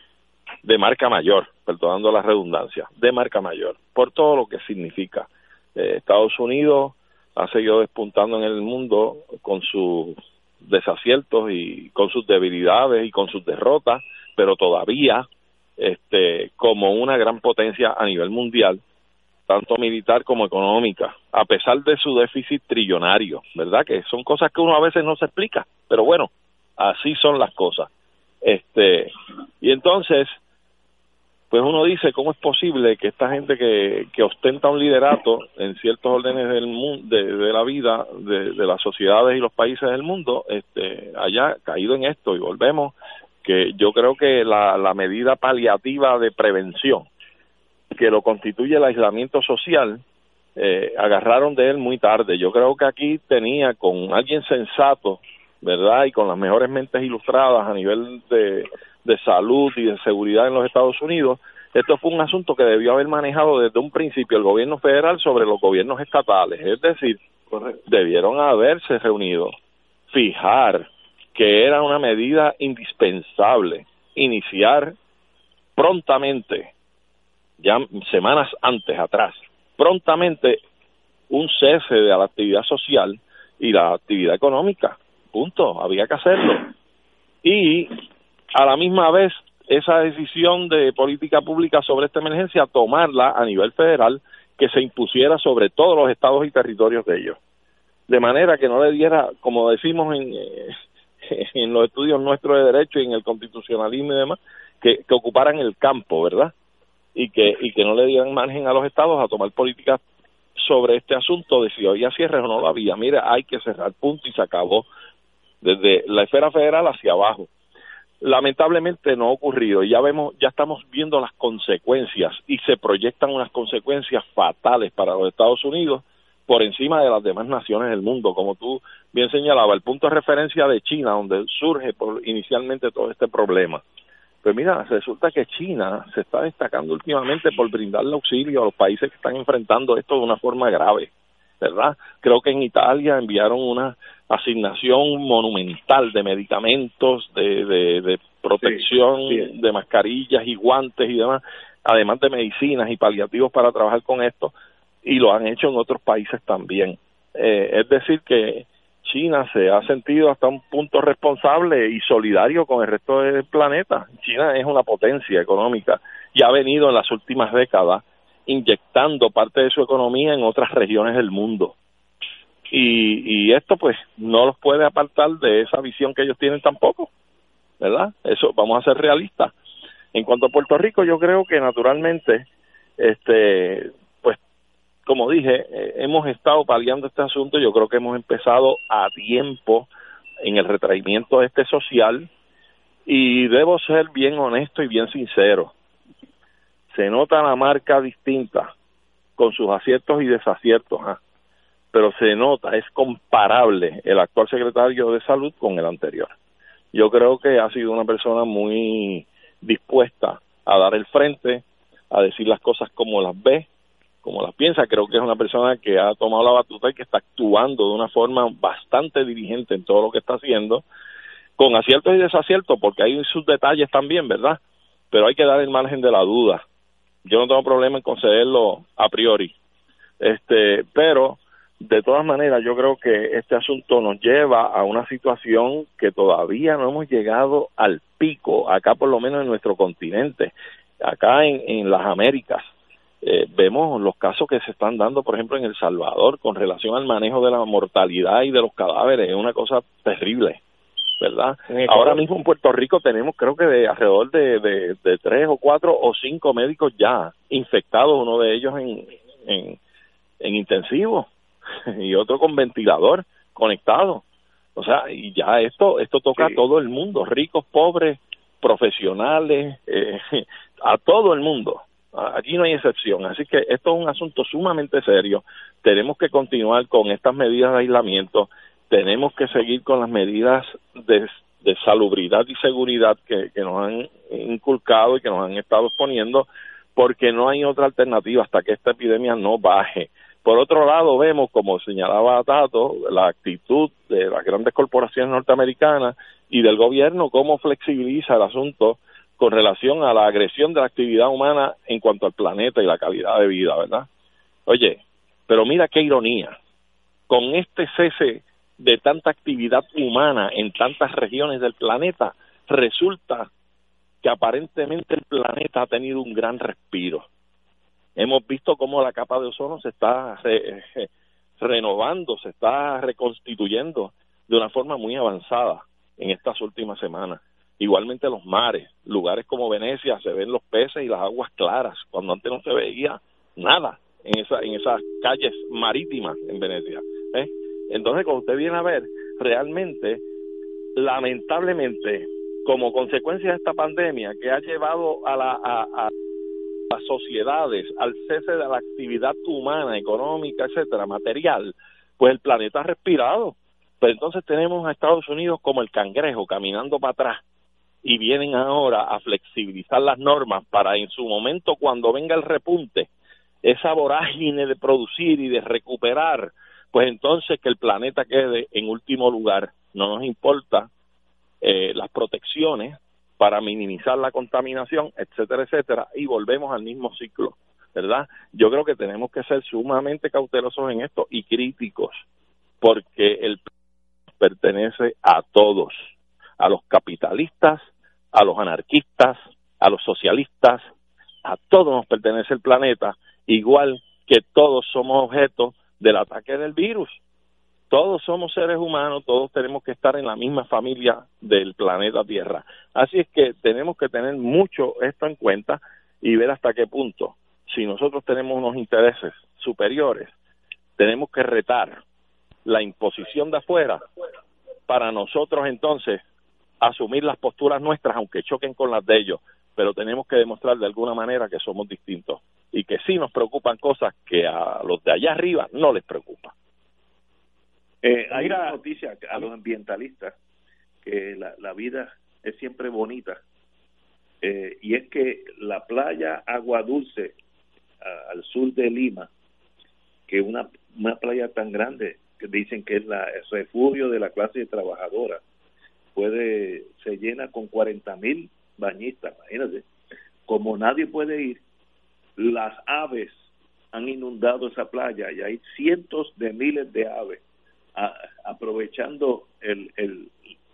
de marca mayor, perdonando la redundancia, de marca mayor, por todo lo que significa. Eh, Estados Unidos ha seguido despuntando en el mundo con sus desaciertos y con sus debilidades y con sus derrotas, pero todavía este como una gran potencia a nivel mundial, tanto militar como económica, a pesar de su déficit trillonario, ¿verdad? Que son cosas que uno a veces no se explica, pero bueno, así son las cosas. Este, y entonces pues uno dice cómo es posible que esta gente que, que ostenta un liderato en ciertos órdenes del mundo, de, la vida, de, de, las sociedades y los países del mundo, este, haya caído en esto y volvemos que yo creo que la, la medida paliativa de prevención que lo constituye el aislamiento social eh, agarraron de él muy tarde. Yo creo que aquí tenía con alguien sensato, ¿verdad? Y con las mejores mentes ilustradas a nivel de, de salud y de seguridad en los Estados Unidos, esto fue un asunto que debió haber manejado desde un principio el gobierno federal sobre los gobiernos estatales. Es decir, debieron haberse reunido, fijar que era una medida indispensable, iniciar prontamente, ya semanas antes atrás, prontamente un cese de la actividad social y la actividad económica. Punto. Había que hacerlo. Y a la misma vez, esa decisión de política pública sobre esta emergencia, tomarla a nivel federal, que se impusiera sobre todos los estados y territorios de ellos. De manera que no le diera, como decimos en, eh, *laughs* los estudios nuestros de derecho y en el constitucionalismo y demás, que, ocuparan el campo, ¿verdad? y que, y que no le dieran margen a los estados a tomar políticas sobre este asunto de si había cierre o no lo había. Mira, hay que cerrar, punto, y se acabó desde la esfera federal hacia abajo. Lamentablemente no ha ocurrido. Y ya vemos, ya estamos viendo las consecuencias y se proyectan unas consecuencias fatales para los Estados Unidos por encima de las demás naciones del mundo, como tú bien señalabas, el punto de referencia de China, donde surge por, inicialmente todo este problema. Pues mira, resulta que China se está destacando últimamente por brindarle auxilio a los países que están enfrentando esto de una forma grave, ¿verdad? Creo que en Italia enviaron una asignación monumental de medicamentos, de, de, protección, de mascarillas y guantes y demás, además de medicinas y paliativos para trabajar con esto, y lo han hecho en otros países también. Eh, es decir, que China se ha sentido hasta un punto responsable y solidario con el resto del planeta. China es una potencia económica y ha venido en las últimas décadas inyectando parte de su economía en otras regiones del mundo. Y, y esto pues no los puede apartar de esa visión que ellos tienen tampoco, ¿verdad? Eso vamos a ser realistas. En cuanto a Puerto Rico, yo creo que naturalmente este como dije, eh, hemos estado paliando este asunto, yo creo que hemos empezado a tiempo en el retraimiento este social y debo ser bien honesto y bien sincero. Se nota la marca distinta con sus aciertos y desaciertos, ¿ah? pero se nota, es comparable el actual secretario de salud con el anterior. Yo creo que ha sido una persona muy dispuesta a dar el frente, a decir las cosas como las ve, como las piensa. Creo que es una persona que ha tomado la batuta y que está actuando de una forma bastante dirigente en todo lo que está haciendo, con aciertos y desaciertos, porque hay sus detalles también, ¿verdad? Pero hay que dar el margen de la duda. Yo no tengo problema en concederlo a priori. Este, pero de todas maneras, yo creo que este asunto nos lleva a una situación que todavía no hemos llegado al pico, acá por lo menos en nuestro continente, acá en, las Américas eh, vemos los casos que se están dando, por ejemplo, en El Salvador con relación al manejo de la mortalidad y de los cadáveres. Es una cosa terrible, ¿verdad? Ahora mismo en Puerto Rico tenemos, creo que de alrededor de, de, tres o cuatro o cinco médicos ya infectados, uno de ellos en, en, en intensivo *laughs* y otro con ventilador conectado. O sea, y ya esto esto toca a todo el mundo, ricos, pobres, profesionales, eh, *laughs* a todo el mundo. Allí no hay excepción. Así que esto es un asunto sumamente serio. Tenemos que continuar con estas medidas de aislamiento. Tenemos que seguir con las medidas de, salubridad y seguridad que, nos han inculcado y que nos han estado exponiendo, porque no hay otra alternativa hasta que esta epidemia no baje. Por otro lado, vemos, como señalaba Tato, la actitud de las grandes corporaciones norteamericanas y del gobierno, cómo flexibiliza el asunto con relación a la agresión de la actividad humana en cuanto al planeta y la calidad de vida, ¿verdad? Oye, pero mira qué ironía, con este cese de tanta actividad humana en tantas regiones del planeta, resulta que aparentemente el planeta ha tenido un gran respiro. Hemos visto cómo la capa de ozono se está renovando, se está reconstituyendo de una forma muy avanzada en estas últimas semanas igualmente los mares, lugares como Venecia se ven los peces y las aguas claras, cuando antes no se veía nada en en esas calles marítimas en Venecia. ¿eh? Entonces, cuando usted viene a ver, realmente, lamentablemente, como consecuencia de esta pandemia que ha llevado a, la, a, las sociedades al cese de la actividad humana, económica, etcétera, material, pues el planeta ha respirado. Pero entonces tenemos a Estados Unidos como el cangrejo caminando para atrás y vienen ahora a flexibilizar las normas para en su momento cuando venga el repunte, esa vorágine de producir y de recuperar, pues entonces que el planeta quede en último lugar. No nos importa eh, las protecciones para minimizar la contaminación, etcétera, etcétera, y volvemos al mismo ciclo, ¿verdad? Yo creo que tenemos que ser sumamente cautelosos en esto y críticos, porque el pertenece a todos, a los capitalistas, a los anarquistas, a los socialistas, a todos nos pertenece el planeta, igual que todos somos objeto del ataque del virus. Todos somos seres humanos, todos tenemos que estar en la misma familia del planeta Tierra. Así es que tenemos que tener mucho esto en cuenta y ver hasta qué punto, si nosotros tenemos unos intereses superiores, tenemos que retar la imposición de afuera para nosotros entonces asumir las posturas nuestras, aunque choquen con las de ellos, pero tenemos que demostrar de alguna manera que somos distintos y que sí nos preocupan cosas que a los de allá arriba no les preocupan. Eh, hay una noticia a los ambientalistas que la, la vida es siempre bonita eh, y es que la playa Agua Dulce al sur de Lima, que una, una playa tan grande que dicen que es la, el refugio de la clase trabajadora, puede se llena con 40 mil bañistas, imagínate. Como nadie puede ir, las aves han inundado esa playa y hay cientos de miles de aves aprovechando el, el,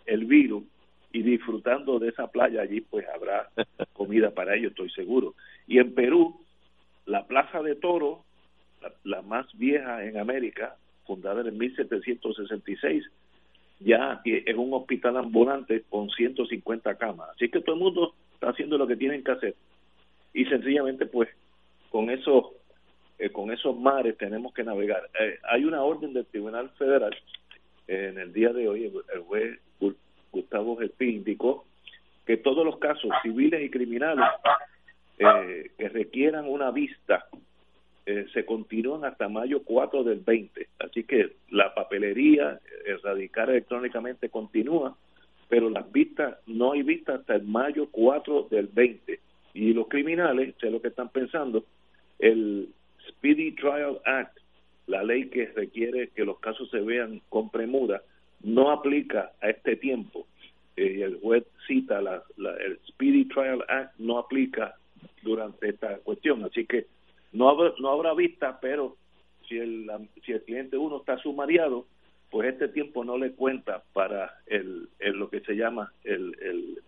el virus y disfrutando de esa playa allí, pues habrá *laughs* comida para ellos, estoy seguro. Y en Perú, la Plaza de Toro, la, más vieja en América, fundada en 1766, ya es un hospital ambulante con 150 camas. Así que todo el mundo está haciendo lo que tienen que hacer. Y sencillamente, pues, con eso eh, con esos mares tenemos que navegar. Eh, hay una orden del Tribunal Federal eh, en el día de hoy, el, juez Gustavo Gelpi indicó que todos los casos civiles y criminales que requieran una vista se continúan hasta mayo 4 del 20. Así que la papelería, erradicar electrónicamente continúa, pero las vistas, no hay vistas hasta el mayo 4 del 20. Y los criminales, sé lo que están pensando, el Speedy Trial Act, la ley que requiere que los casos se vean con premura, no aplica a este tiempo. Eh, el juez cita la, el Speedy Trial Act no aplica durante esta cuestión, así que no habrá, no habrá vista, pero si el, si el cliente uno está sumariado, pues este tiempo no le cuenta para el, el lo que se llama el, el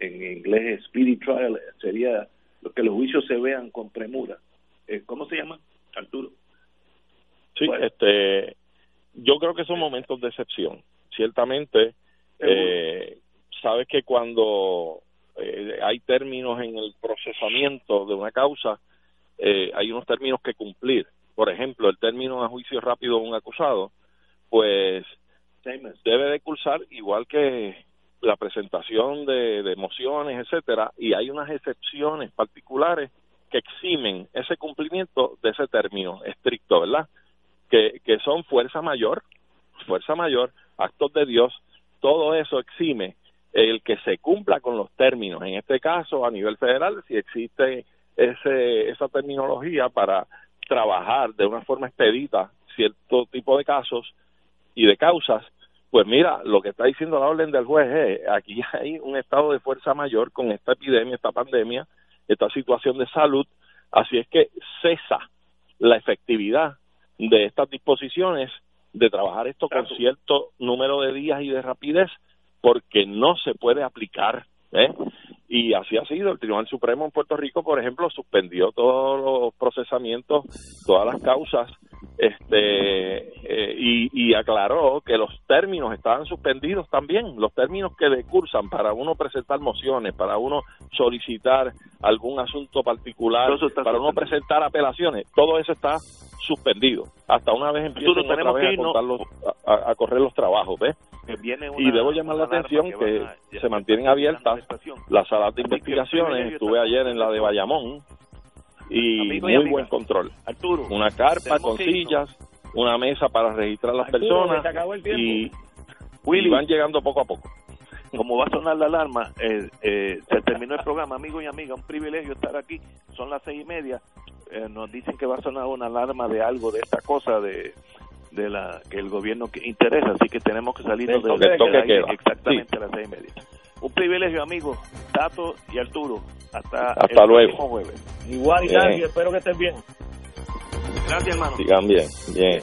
en inglés speedy trial sería que los juicios se vean con premura eh, ¿cómo se llama? Arturo. Sí, este, yo creo que son momentos de excepción. Ciertamente, eh, sabes que cuando eh, hay términos en el procesamiento de una causa, eh, hay unos términos que cumplir. Por ejemplo, el término a juicio rápido de un acusado, pues debe de cursar igual que la presentación de, de mociones, etcétera, y hay unas excepciones particulares que eximen ese cumplimiento de ese término estricto, ¿verdad? Que, que son fuerza mayor, fuerza mayor, actos de Dios, todo eso exime el que se cumpla con los términos. En este caso, a nivel federal, si existe ese, esa terminología para trabajar de una forma expedita cierto tipo de casos y de causas, pues mira, lo que está diciendo la orden del juez es, aquí *laughs* hay un estado de fuerza mayor con esta epidemia, esta pandemia, esta situación de salud, así es que cesa la efectividad de estas disposiciones de trabajar esto con cierto número de días y de rapidez porque no se puede aplicar ¿eh? Y así ha sido. El Tribunal Supremo en Puerto Rico, por ejemplo, suspendió todos los procesamientos, todas las causas, este eh, y, aclaró que los términos estaban suspendidos también, los términos que decursan para uno presentar mociones, para uno solicitar algún asunto particular, para uno presentar apelaciones, todo eso está suspendido hasta una vez empiecen otra vez a, a, correr los trabajos, ¿ves? Y debo llamar la atención que, se mantienen abiertas las salas de investigaciones. Estuve ayer en la de Bayamón y muy buen control. una carpa con sillas, una mesa para registrar las personas y, van llegando poco a poco. Como va a sonar la alarma, eh, eh, se terminó el programa, amigos y amigas, un privilegio estar aquí, son las seis y media, eh, nos dicen que va a sonar una alarma de algo, de esta cosa, de de la que el gobierno interesa, así que tenemos que salir de, exactamente a las seis y media. Un privilegio, amigos, Tato y Arturo. Hasta, Hasta el luego. Jueves. Igual, y espero que estén bien. Gracias, hermano. Sigan bien, bien.